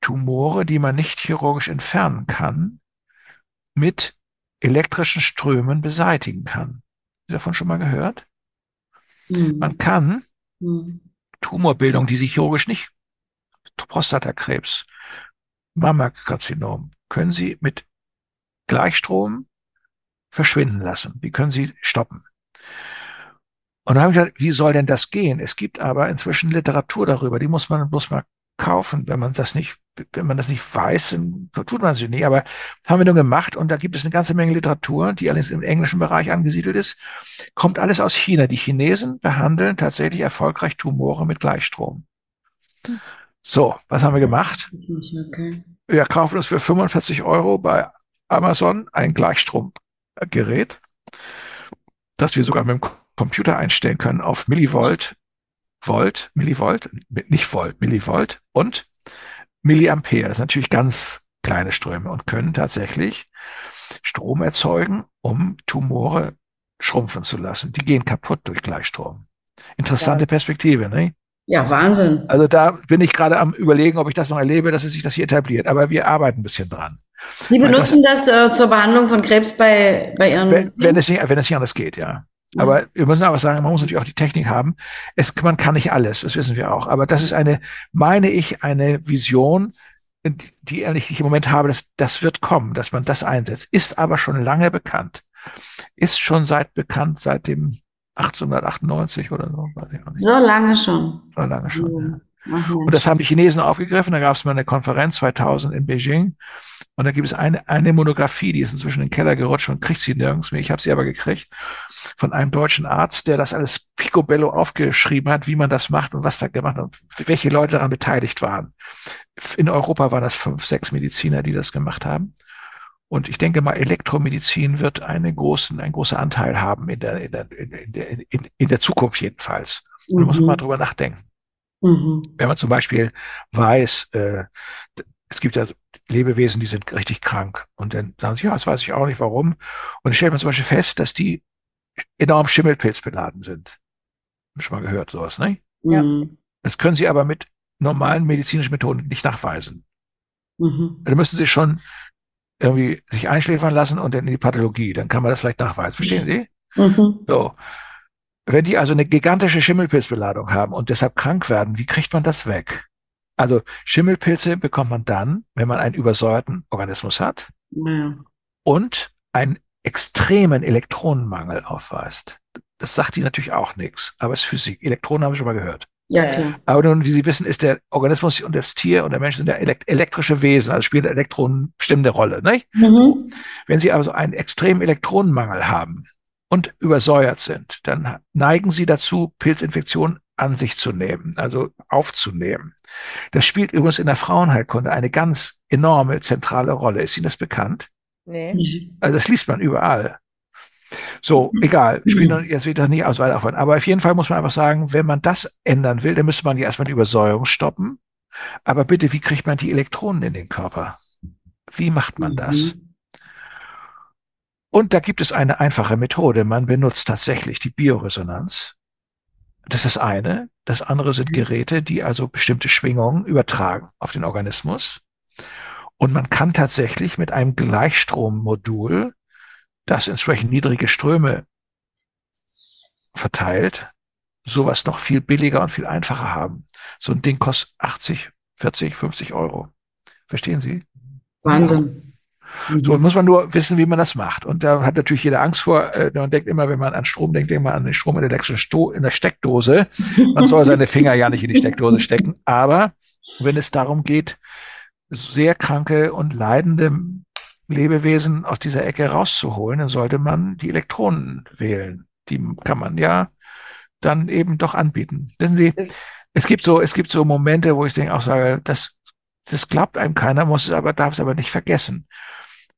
Tumore, die man nicht chirurgisch entfernen kann, mit elektrischen Strömen beseitigen kann. Davon schon mal gehört? Mhm. Man kann mhm. Tumorbildung, die sich chirurgisch nicht, Prostatakrebs, Mammakarzinom, können Sie mit Gleichstrom verschwinden lassen. Die können Sie stoppen. Und da habe ich gesagt, wie soll denn das gehen? Es gibt aber inzwischen Literatur darüber, die muss man bloß mal kaufen. Wenn man das nicht, wenn man das nicht weiß, tut man es nicht. Aber haben wir nur gemacht und da gibt es eine ganze Menge Literatur, die allerdings im englischen Bereich angesiedelt ist. Kommt alles aus China. Die Chinesen behandeln tatsächlich erfolgreich Tumore mit Gleichstrom. So, was haben wir gemacht? Okay. Wir kaufen uns für 45 Euro bei Amazon ein Gleichstromgerät, das wir sogar mit dem Computer einstellen können auf Millivolt Volt, Millivolt, nicht Volt, Millivolt und Milliampere. Das sind natürlich ganz kleine Ströme und können tatsächlich Strom erzeugen, um Tumore schrumpfen zu lassen. Die gehen kaputt durch Gleichstrom. Interessante ja. Perspektive, ne? Ja, Wahnsinn. Also da bin ich gerade am überlegen, ob ich das noch erlebe, dass es sich das hier etabliert. Aber wir arbeiten ein bisschen dran. Sie benutzen das, das äh, zur Behandlung von Krebs bei, bei Ihren. Wenn, wenn, es nicht, wenn es nicht anders geht, ja. Aber wir müssen aber sagen, man muss natürlich auch die Technik haben. Es, man kann nicht alles, das wissen wir auch. Aber das ist eine, meine ich, eine Vision, die ich im Moment habe, dass das wird kommen, dass man das einsetzt. Ist aber schon lange bekannt. Ist schon seit bekannt, seit dem 1898 oder so. Weiß ich auch nicht. So lange schon. So lange schon. Ja. Ja. Und das haben die Chinesen aufgegriffen. Da gab es mal eine Konferenz 2000 in Beijing. Und da gibt es eine, eine Monographie, die ist inzwischen in den Keller gerutscht und kriegt sie nirgends mehr. Ich habe sie aber gekriegt von einem deutschen Arzt, der das alles picobello aufgeschrieben hat, wie man das macht und was da gemacht hat, welche Leute daran beteiligt waren. In Europa waren das fünf, sechs Mediziner, die das gemacht haben. Und ich denke mal, Elektromedizin wird einen großen, einen großen Anteil haben in der, in der, in der, in, in der Zukunft jedenfalls. Und mhm. da muss man mal drüber nachdenken. Mhm. Wenn man zum Beispiel weiß, äh, es gibt ja Lebewesen, die sind richtig krank. Und dann sagen sie, ja, das weiß ich auch nicht warum. Und dann stellt man zum Beispiel fest, dass die enorm schimmelpilzbeladen sind. Hab schon mal gehört, sowas, ne? Ja. Das können sie aber mit normalen medizinischen Methoden nicht nachweisen. Mhm. Da müssen sie schon irgendwie sich einschläfern lassen und dann in die Pathologie. Dann kann man das vielleicht nachweisen. Verstehen Sie? Mhm. So. Wenn die also eine gigantische Schimmelpilzbeladung haben und deshalb krank werden, wie kriegt man das weg? Also Schimmelpilze bekommt man dann, wenn man einen übersäuerten Organismus hat ja. und einen extremen Elektronenmangel aufweist. Das sagt die natürlich auch nichts, aber es ist Physik. Elektronen haben wir schon mal gehört. Ja, klar. Aber nun, wie Sie wissen, ist der Organismus und das Tier und der Mensch sind ja elekt elektrische Wesen, also spielen Elektronen bestimmte Rolle. Nicht? Mhm. Wenn Sie also einen extremen Elektronenmangel haben und übersäuert sind, dann neigen Sie dazu, Pilzinfektionen an sich zu nehmen, also aufzunehmen. Das spielt übrigens in der Frauenheilkunde eine ganz enorme zentrale Rolle. Ist Ihnen das bekannt? Nee. Also das liest man überall. So, egal, spielt jetzt wieder nicht aus weiter davon. Aber auf jeden Fall muss man einfach sagen, wenn man das ändern will, dann müsste man ja erstmal die Übersäuerung stoppen. Aber bitte, wie kriegt man die Elektronen in den Körper? Wie macht man das? Und da gibt es eine einfache Methode. Man benutzt tatsächlich die Bioresonanz. Das ist das eine. Das andere sind Geräte, die also bestimmte Schwingungen übertragen auf den Organismus. Und man kann tatsächlich mit einem Gleichstrommodul, das entsprechend niedrige Ströme verteilt, sowas noch viel billiger und viel einfacher haben. So ein Ding kostet 80, 40, 50 Euro. Verstehen Sie? Wahnsinn. So muss man nur wissen, wie man das macht. Und da hat natürlich jeder Angst vor. Äh, man denkt immer, wenn man an Strom denkt, denkt man an den Strom in der, elektrischen Sto in der Steckdose. Man soll seine Finger ja nicht in die Steckdose stecken. Aber wenn es darum geht, sehr kranke und leidende Lebewesen aus dieser Ecke rauszuholen, dann sollte man die Elektronen wählen. Die kann man ja dann eben doch anbieten. Wissen Sie, es gibt so, es gibt so Momente, wo ich denke auch sage, das, das glaubt einem keiner, muss es aber, darf es aber nicht vergessen.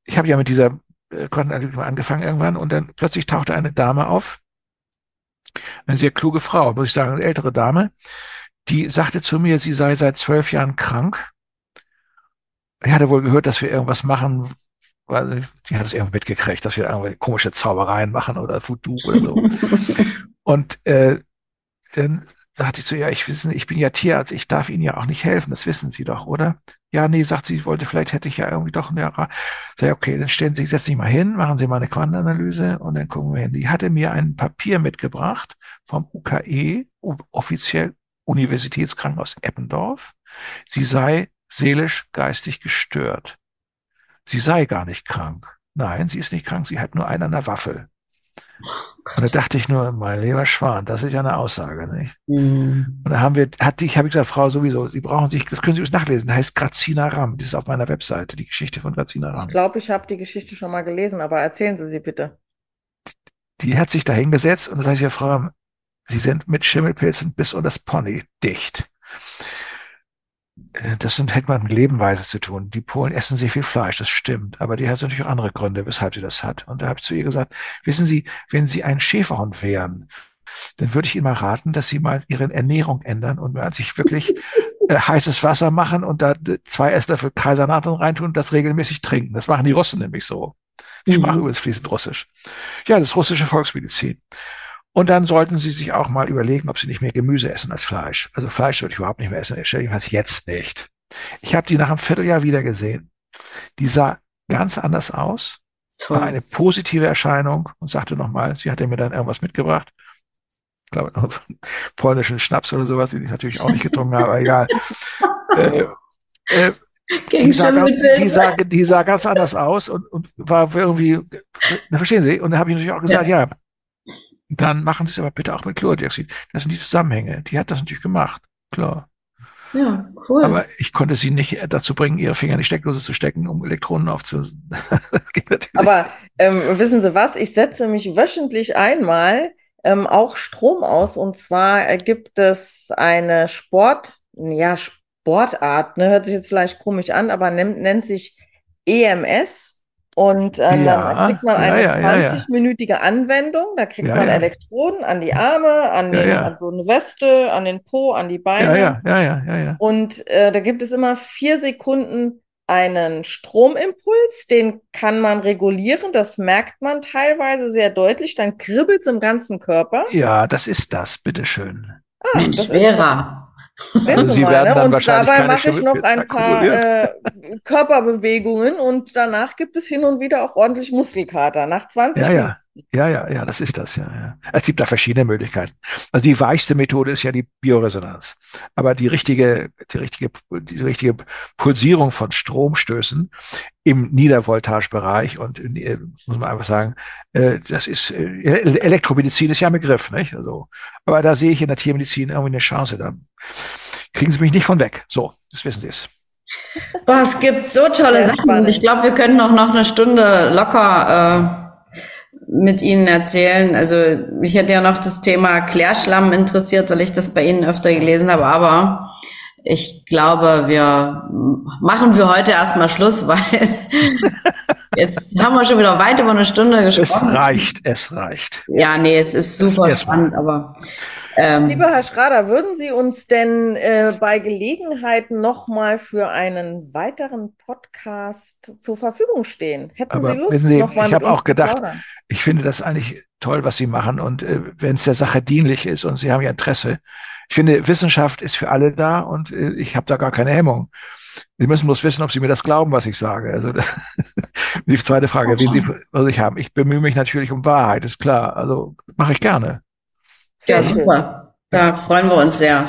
Ich habe ja mit dieser äh, Quantenanalytik mal angefangen irgendwann und dann plötzlich tauchte eine Dame auf, eine sehr kluge Frau, muss ich sagen, eine ältere Dame, die sagte zu mir, sie sei seit zwölf Jahren krank. Ich hatte wohl gehört, dass wir irgendwas machen, weil sie hat es irgendwie mitgekriegt, dass wir irgendwie komische Zaubereien machen oder Voodoo oder so. und äh, dann sagte ich zu ihr, ich wissen, ich bin ja Tierarzt, ich darf Ihnen ja auch nicht helfen, das wissen Sie doch, oder? Ja, nee, sagt sie, ich wollte, vielleicht hätte ich ja irgendwie doch eine, sag ich, okay, dann stellen Sie, setzen Sie mal hin, machen Sie mal eine Quantenanalyse und dann gucken wir hin. Die hatte mir ein Papier mitgebracht vom UKE, offiziell Universitätskrankenhaus Eppendorf. Sie sei seelisch, geistig gestört. Sie sei gar nicht krank. Nein, sie ist nicht krank, sie hat nur einen an der Waffel. Und da dachte ich nur, mein lieber Schwan, das ist ja eine Aussage, nicht? Mhm. Und da haben wir, hat ich, habe ich gesagt, Frau, sowieso, Sie brauchen sich, das können Sie uns nachlesen, das heißt Grazina Ram, das ist auf meiner Webseite, die Geschichte von Grazina Ram. Ich glaube, ich habe die Geschichte schon mal gelesen, aber erzählen Sie sie bitte. Die hat sich da hingesetzt und da sage ich ja, Frau Ram, Sie sind mit Schimmelpilzen bis unter das Pony dicht. Äh, Das sind, hätte man mit Lebenweise zu tun. Die Polen essen sehr viel Fleisch, das stimmt. Aber die hat natürlich auch andere Gründe, weshalb sie das hat. Und da habe ich zu ihr gesagt, wissen Sie, wenn Sie ein Schäferhund wären, dann würde ich Ihnen mal raten, dass Sie mal Ihre Ernährung ändern und mal sich wirklich äh, heißes Wasser machen und da zwei Esslöffel Kaisernathen reintun und das regelmäßig trinken. Das machen die Russen nämlich so. Die Mhm. sprachen übrigens fließend Russisch. Ja, das ist russische Volksmedizin. Und dann sollten Sie sich auch mal überlegen, ob Sie nicht mehr Gemüse essen als Fleisch. Also Fleisch würde ich überhaupt nicht mehr essen, jedenfalls jetzt nicht. Ich habe die nach einem Vierteljahr wieder gesehen. Die sah ganz anders aus, war Toll. eine positive Erscheinung und sagte nochmal, sie hatte mir dann irgendwas mitgebracht. Ich glaube, noch so einen polnischen Schnaps oder sowas, den ich natürlich auch nicht getrunken habe, aber egal. Äh, äh, die, sah, ganz- die, sah, die sah ganz anders aus und, und war irgendwie, verstehen Sie? Und da habe ich natürlich auch gesagt, ja. Dann machen Sie es aber bitte auch mit Chlordioxid. Das sind die Zusammenhänge. Die hat das natürlich gemacht, klar. Ja, cool. Aber ich konnte sie nicht dazu bringen, ihre Finger in die Steckdose zu stecken, um Elektronen aufzulösen. Aber ähm, wissen Sie was? Ich setze mich wöchentlich einmal ähm, auch Strom aus. Und zwar gibt es eine Sport, ja, Sportart, ne, hört sich jetzt vielleicht komisch an, aber nennt, nennt sich EMS. Und ähm, Ja, dann kriegt man eine ja, ja, ja. 20-minütige Anwendung. Da kriegt Ja, man ja. Elektroden an die Arme, an, den, ja. an so eine Weste, an den Po, an die Beine. ja, ja, ja, ja, ja, ja. Und äh, da gibt es immer vier Sekunden einen Stromimpuls, den kann man regulieren. Das merkt man teilweise sehr deutlich. Dann kribbelt es im ganzen Körper. Ja, das ist das, bitteschön. Ah, Mensch, das ist Vera. Also Sie mal, werden ne? dann Und wahrscheinlich dabei mache ich noch ein paar äh, Körperbewegungen und danach gibt es hin und wieder auch ordentlich Muskelkater. Nach 20 Ja, ja. Ja, ja, ja, das ist das, ja, ja. Es gibt da verschiedene Möglichkeiten. Also die weichste Methode ist ja die Bioresonanz. Aber die richtige, die richtige, die richtige Pulsierung von Stromstößen im Niedervoltagebereich und äh, muss man einfach sagen, äh, das ist äh, Elektromedizin ist ja ein Begriff, nicht? Also, aber da sehe ich in der Tiermedizin irgendwie eine Chance. Dann kriegen Sie mich nicht von weg. So, das wissen Sie es. Boah, es gibt so tolle Sachen. Spannend. Ich glaube, wir können auch noch eine Stunde locker äh, mit Ihnen erzählen. Also mich hätte ja noch das Thema Klärschlamm interessiert, weil ich das bei Ihnen öfter gelesen habe, aber ich glaube, wir machen für heute erstmal Schluss, weil jetzt haben wir schon wieder weit über eine Stunde gesprochen. Es reicht, es reicht. Ja, nee, es ist super spannend, aber ähm, Lieber Herr Schrader, würden Sie uns denn äh, bei Gelegenheiten nochmal für einen weiteren Podcast zur Verfügung stehen? Hätten aber Sie Lust? Wissen Sie, ich habe auch gedacht, ich finde das eigentlich toll, was Sie machen und äh, wenn es der Sache dienlich ist und Sie haben ja Interesse. Ich finde, Wissenschaft ist für alle da und äh, ich habe da gar keine Hemmung. Sie müssen bloß wissen, ob Sie mir das glauben, was ich sage. Also die zweite Frage, okay. Sie, was ich habe. Ich bemühe mich natürlich um Wahrheit, ist klar. Also mache ich gerne. Sehr ja, super. Da freuen wir uns sehr.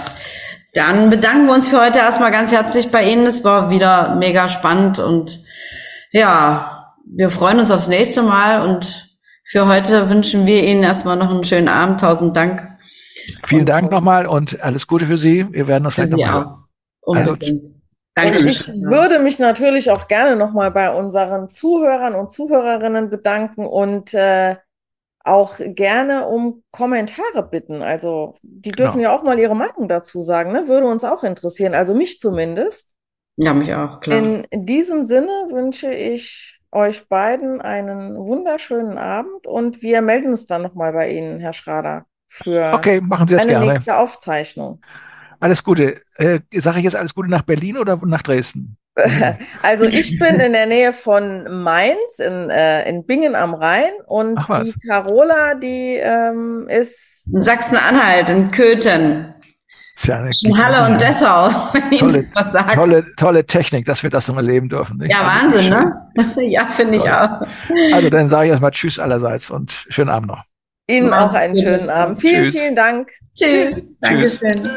Dann bedanken wir uns für heute erstmal ganz herzlich bei Ihnen. Es war wieder mega spannend und ja, wir freuen uns aufs nächste Mal und für heute wünschen wir Ihnen erstmal noch einen schönen Abend. Tausend Dank. Vielen und Dank nochmal und alles Gute für Sie. Wir werden uns vielleicht nochmal. Also, Danke. Ich würde mich natürlich auch gerne nochmal bei unseren Zuhörern und Zuhörerinnen bedanken und äh, auch gerne um Kommentare bitten. Also die dürfen genau. ja auch mal ihre Meinung dazu sagen, ne? Würde uns auch interessieren, also mich zumindest. Ja, mich auch, klar. In, in diesem Sinne wünsche ich euch beiden einen wunderschönen Abend und wir melden uns dann nochmal bei Ihnen, Herr Schrader, für okay, machen Sie das eine gerne. nächste Aufzeichnung. Alles Gute. Äh, Sage ich jetzt alles Gute nach Berlin oder nach Dresden? Also ich bin in der Nähe von Mainz, in, äh, in Bingen am Rhein und die Carola, die ähm, ist in Sachsen-Anhalt, in Köthen. Ja in Halle und Dessau, wenn tolle, ich was sage. Tolle, tolle Technik, dass wir das noch erleben dürfen. Nicht? Ja, also Wahnsinn, ne? ja, finde ich auch. Also dann sage ich erstmal Tschüss allerseits und schönen Abend noch. Ihnen auch einen schönen Abend. Vielen, Tschüss. vielen Dank. Tschüss. Tschüss. Dankeschön.